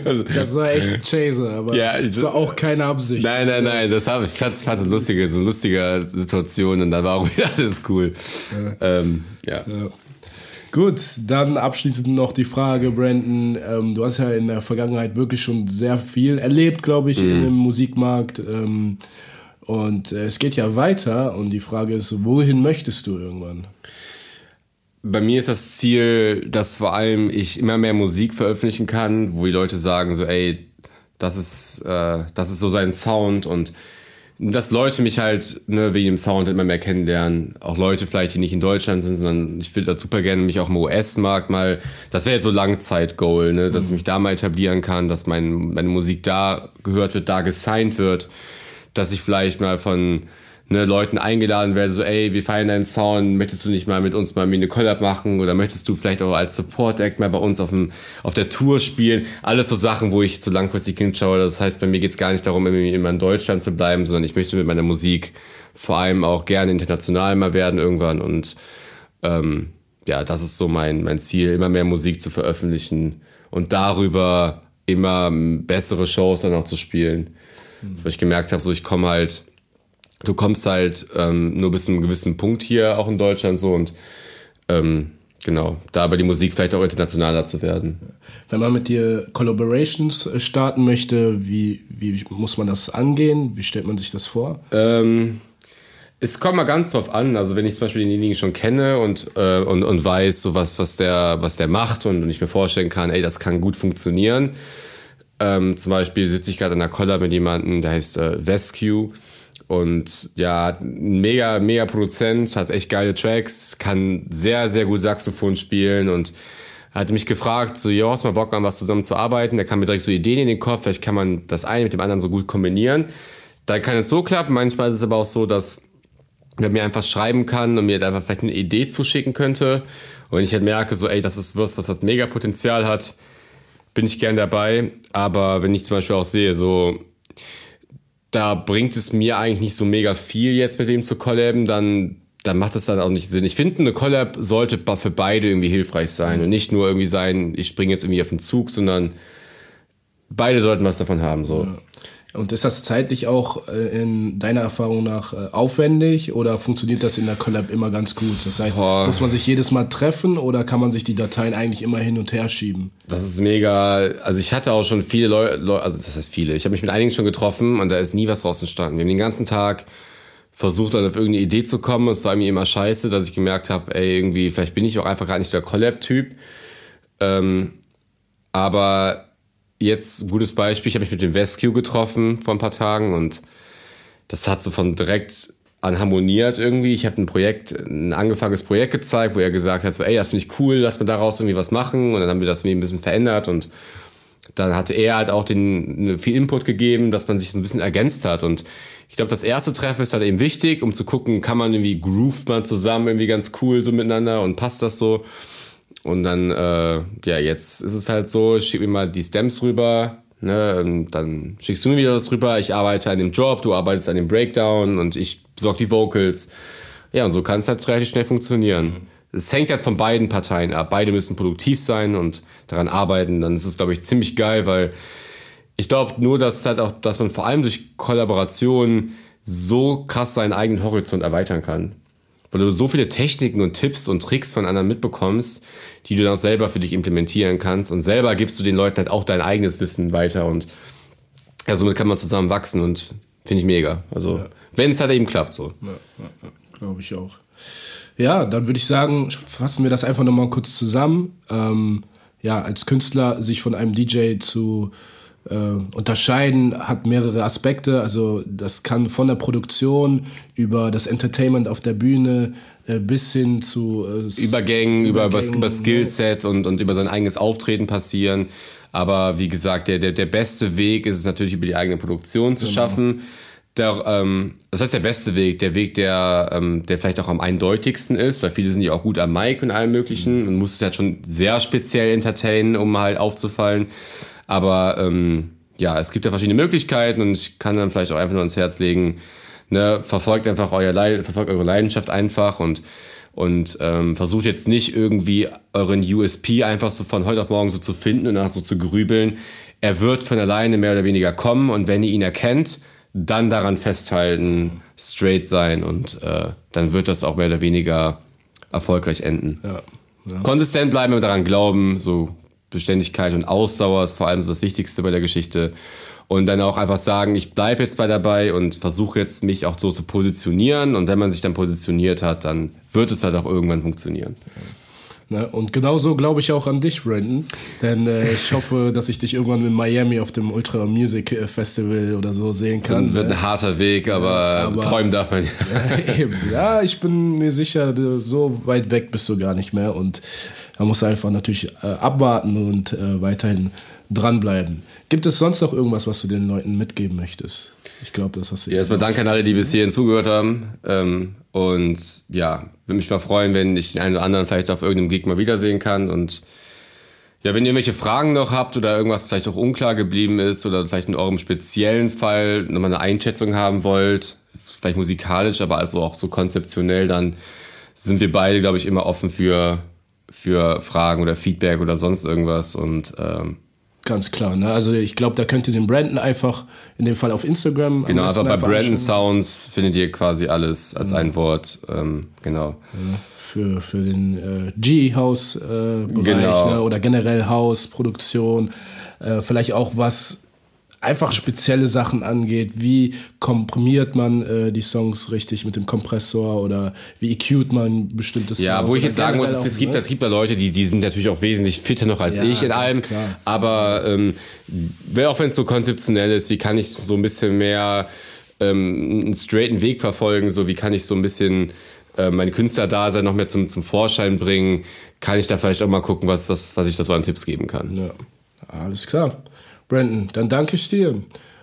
also, das war echt Chaser, aber ja, das war auch keine Absicht. Nein, nein, nein, das habe ich fand es eine lustige, so eine lustige Situation und dann war auch [LAUGHS] wieder alles cool. Ja. Ähm, ja. ja. Gut, dann abschließend noch die Frage, Brandon. Ähm, du hast ja in der Vergangenheit wirklich schon sehr viel erlebt, glaube ich, mhm. in dem Musikmarkt. Ähm, und äh, es geht ja weiter und die Frage ist, wohin möchtest du irgendwann? Bei mir ist das Ziel, dass vor allem ich immer mehr Musik veröffentlichen kann, wo die Leute sagen so, ey, das ist, äh, das ist so sein Sound und dass Leute mich halt ne, wegen dem Sound immer mehr kennenlernen. Auch Leute vielleicht, die nicht in Deutschland sind, sondern ich will da super gerne mich auch im US-Markt mal, das wäre jetzt so Langzeit-Goal, ne, dass ich mich da mal etablieren kann, dass mein, meine Musik da gehört wird, da gesigned wird, dass ich vielleicht mal von ne, Leuten eingeladen werde, so, ey, wir feiern deinen Sound, möchtest du nicht mal mit uns mal eine Collab machen oder möchtest du vielleicht auch als Support-Act mal bei uns auf, dem, auf der Tour spielen? Alles so Sachen, wo ich zu langfristig hinschaue. Das heißt, bei mir geht es gar nicht darum, immer in Deutschland zu bleiben, sondern ich möchte mit meiner Musik vor allem auch gerne international mal werden irgendwann und ähm, ja, das ist so mein, mein Ziel, immer mehr Musik zu veröffentlichen und darüber immer bessere Shows dann auch zu spielen. Mhm. Weil ich gemerkt habe, so ich komme halt du kommst halt ähm, nur bis zu einem gewissen Punkt hier auch in Deutschland so und ähm, genau, da aber die Musik vielleicht auch internationaler zu werden. Wenn man mit dir Collaborations äh, starten möchte, wie, wie muss man das angehen? Wie stellt man sich das vor? Ähm, es kommt mal ganz drauf an. Also wenn ich zum Beispiel denjenigen schon kenne und, äh, und, und weiß, so was, was, der, was der macht und, und ich mir vorstellen kann, ey, das kann gut funktionieren. Ähm, zum Beispiel sitze ich gerade in einer Collab mit jemandem, der heißt äh, Vescue. Und ja, mega, mega Produzent, hat echt geile Tracks, kann sehr, sehr gut Saxophon spielen und hat mich gefragt, so, jo, hast mal Bock an was zusammen zu arbeiten? Da kam mir direkt so Ideen in den Kopf, vielleicht kann man das eine mit dem anderen so gut kombinieren. Dann kann es so klappen, manchmal ist es aber auch so, dass er mir einfach schreiben kann und mir halt einfach vielleicht eine Idee zuschicken könnte. Und ich halt merke, so, ey, das ist was, was halt mega Potenzial hat, bin ich gern dabei. Aber wenn ich zum Beispiel auch sehe, so, da bringt es mir eigentlich nicht so mega viel jetzt mit wem zu collaben, dann, dann macht das dann auch nicht Sinn. Ich finde, eine Collab sollte für beide irgendwie hilfreich sein und nicht nur irgendwie sein, ich springe jetzt irgendwie auf den Zug, sondern beide sollten was davon haben. So. Ja. Und ist das zeitlich auch äh, in deiner Erfahrung nach äh, aufwendig oder funktioniert das in der Collab immer ganz gut? Das heißt, Boah. muss man sich jedes Mal treffen oder kann man sich die Dateien eigentlich immer hin und her schieben? Das ist mega. Also ich hatte auch schon viele Leute, also das heißt viele. Ich habe mich mit einigen schon getroffen und da ist nie was raus entstanden. Wir haben den ganzen Tag versucht dann auf irgendeine Idee zu kommen. Es war mir immer scheiße, dass ich gemerkt habe, ey, irgendwie, vielleicht bin ich auch einfach gar nicht der Collab-Typ. Ähm, aber jetzt gutes Beispiel, ich habe mich mit dem Vescu getroffen vor ein paar Tagen und das hat so von direkt an harmoniert irgendwie. Ich habe ein Projekt, ein angefangenes Projekt gezeigt, wo er gesagt hat, so, ey, das finde ich cool, lass mal daraus irgendwie was machen. Und dann haben wir das irgendwie ein bisschen verändert und dann hatte er halt auch den, viel Input gegeben, dass man sich so ein bisschen ergänzt hat. Und ich glaube, das erste Treffen ist halt eben wichtig, um zu gucken, kann man irgendwie groovt man zusammen irgendwie ganz cool so miteinander und passt das so. Und dann, äh, ja, jetzt ist es halt so, ich schick mir mal die Stems rüber, ne, und dann schickst du mir wieder was rüber, ich arbeite an dem Job, du arbeitest an dem Breakdown und ich besorge die Vocals. Ja, und so kann es halt relativ schnell funktionieren. Es hängt halt von beiden Parteien ab. Beide müssen produktiv sein und daran arbeiten. Dann ist es, glaube ich, ziemlich geil, weil ich glaube nur, dass halt auch, dass man vor allem durch Kollaboration so krass seinen eigenen Horizont erweitern kann weil du so viele Techniken und Tipps und Tricks von anderen mitbekommst, die du dann auch selber für dich implementieren kannst und selber gibst du den Leuten halt auch dein eigenes Wissen weiter und ja, somit kann man zusammen wachsen und finde ich mega. Also, ja. wenn es halt eben klappt, so. Ja, ja, Glaube ich auch. Ja, dann würde ich sagen, fassen wir das einfach nochmal kurz zusammen. Ähm, ja, als Künstler sich von einem DJ zu äh, unterscheiden, hat mehrere Aspekte. Also das kann von der Produktion über das Entertainment auf der Bühne äh, bis hin zu äh, Übergängen, über, über, über Skillset und, und über sein eigenes Auftreten passieren. Aber wie gesagt, der, der, der beste Weg ist es natürlich über die eigene Produktion zu genau. schaffen. Der, ähm, das heißt, der beste Weg, der Weg, der, ähm, der vielleicht auch am eindeutigsten ist, weil viele sind ja auch gut am Mic und allem Möglichen mhm. und muss halt schon sehr speziell entertainen, um halt aufzufallen. Aber ähm, ja, es gibt ja verschiedene Möglichkeiten und ich kann dann vielleicht auch einfach nur ans Herz legen, ne, verfolgt einfach euer Le verfolgt eure Leidenschaft einfach und und ähm, versucht jetzt nicht irgendwie euren USP einfach so von heute auf morgen so zu finden und dann so zu grübeln. Er wird von alleine mehr oder weniger kommen und wenn ihr ihn erkennt, dann daran festhalten, straight sein und äh, dann wird das auch mehr oder weniger erfolgreich enden. Ja, ja. Konsistent bleiben und daran glauben, so Beständigkeit und Ausdauer ist vor allem so das Wichtigste bei der Geschichte. Und dann auch einfach sagen, ich bleibe jetzt bei dabei und versuche jetzt mich auch so zu positionieren. Und wenn man sich dann positioniert hat, dann wird es halt auch irgendwann funktionieren. Ne? Und genauso glaube ich auch an dich, Brandon. Denn äh, ich [LAUGHS] hoffe, dass ich dich irgendwann in Miami auf dem Ultra Music Festival oder so sehen kann. Das wird ne? ein harter Weg, aber, ja, aber träumen darf man [LAUGHS] ja. Eben. Ja, ich bin mir sicher, so weit weg bist du gar nicht mehr. Und da musst du einfach natürlich äh, abwarten und äh, weiterhin dranbleiben. Gibt es sonst noch irgendwas, was du den Leuten mitgeben möchtest? Ich glaube, das hast du. Ja, erstmal danke an alle, die bis hierhin zugehört haben. Ähm, und ja, würde mich mal freuen, wenn ich den einen oder anderen vielleicht auf irgendeinem Gig mal wiedersehen kann. Und ja, wenn ihr irgendwelche Fragen noch habt oder irgendwas vielleicht auch unklar geblieben ist oder vielleicht in eurem speziellen Fall nochmal eine Einschätzung haben wollt, vielleicht musikalisch, aber also auch so konzeptionell, dann sind wir beide, glaube ich, immer offen für für Fragen oder Feedback oder sonst irgendwas und ähm, Ganz klar, ne? Also ich glaube, da könnt ihr den Brandon einfach in dem Fall auf Instagram. Genau, aber bei Brandon Sounds findet ihr quasi alles als ja. ein Wort. Ähm, genau. Ja, für, für den äh, G-House-Bereich äh, genau. ne? oder generell House-Produktion. Äh, vielleicht auch was einfach spezielle Sachen angeht. Wie komprimiert man äh, die Songs richtig mit dem Kompressor oder wie EQt man bestimmte Songs? Ja, wo ich jetzt sagen muss, es gibt, ne? es gibt ja Leute, die, die sind natürlich auch wesentlich fitter noch als ja, ich in allem. Klar. Aber ähm, auch wenn es so konzeptionell ist, wie kann ich so ein bisschen mehr ähm, einen straighten Weg verfolgen? So wie kann ich so ein bisschen äh, meine Künstlerdasein noch mehr zum, zum Vorschein bringen? Kann ich da vielleicht auch mal gucken, was, was, was ich da so an Tipps geben kann? Ja, alles klar. Brandon, dann danke ich dir.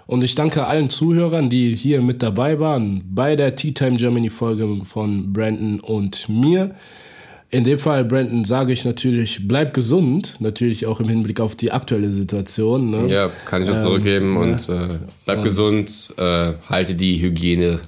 Und ich danke allen Zuhörern, die hier mit dabei waren bei der Tea Time Germany Folge von Brandon und mir. In dem Fall, Brandon, sage ich natürlich, bleib gesund, natürlich auch im Hinblick auf die aktuelle Situation. Ne? Ja, kann ich nur zurückgeben ähm, und äh, bleib und gesund, äh, halte die Hygiene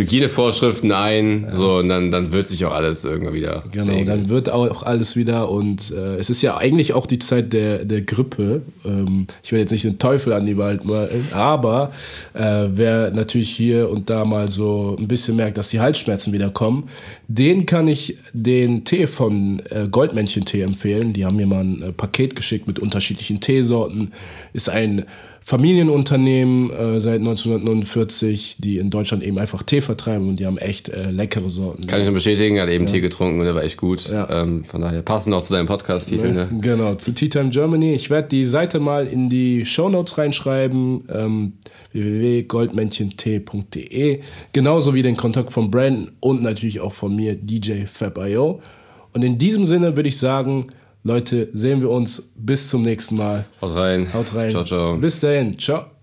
Hygienevorschriften ein, ja. so und dann, dann wird sich auch alles irgendwann wieder. Genau, regeln. dann wird auch alles wieder und äh, es ist ja eigentlich auch die Zeit der, der Grippe. Ähm, ich will jetzt nicht den Teufel an die Wald malen, aber äh, wer natürlich hier und da mal so ein bisschen merkt, dass die Halsschmerzen wieder kommen, den kann ich den Tee von äh, Goldmännchen-Tee empfehlen. Die haben mir mal ein äh, Paket geschickt mit unterschiedlichen Teesorten. Ist ein Familienunternehmen äh, seit 1949, die in Deutschland eben einfach Tee vertreiben und die haben echt äh, leckere Sorten. Kann ich nur bestätigen, er hat eben ja. Tee getrunken und der war echt gut. Ja. Ähm, von daher passend auch zu deinem Podcast-Titel. Ne? Genau, zu Tea Time Germany. Ich werde die Seite mal in die Show Notes reinschreiben, ähm, www.goldmännchentee.de. Genauso wie den Kontakt von Brandon und natürlich auch von mir, DJ Fab.io. Und in diesem Sinne würde ich sagen, Leute, sehen wir uns. Bis zum nächsten Mal. Haut rein. Haut rein. Ciao, ciao. Bis dahin. Ciao.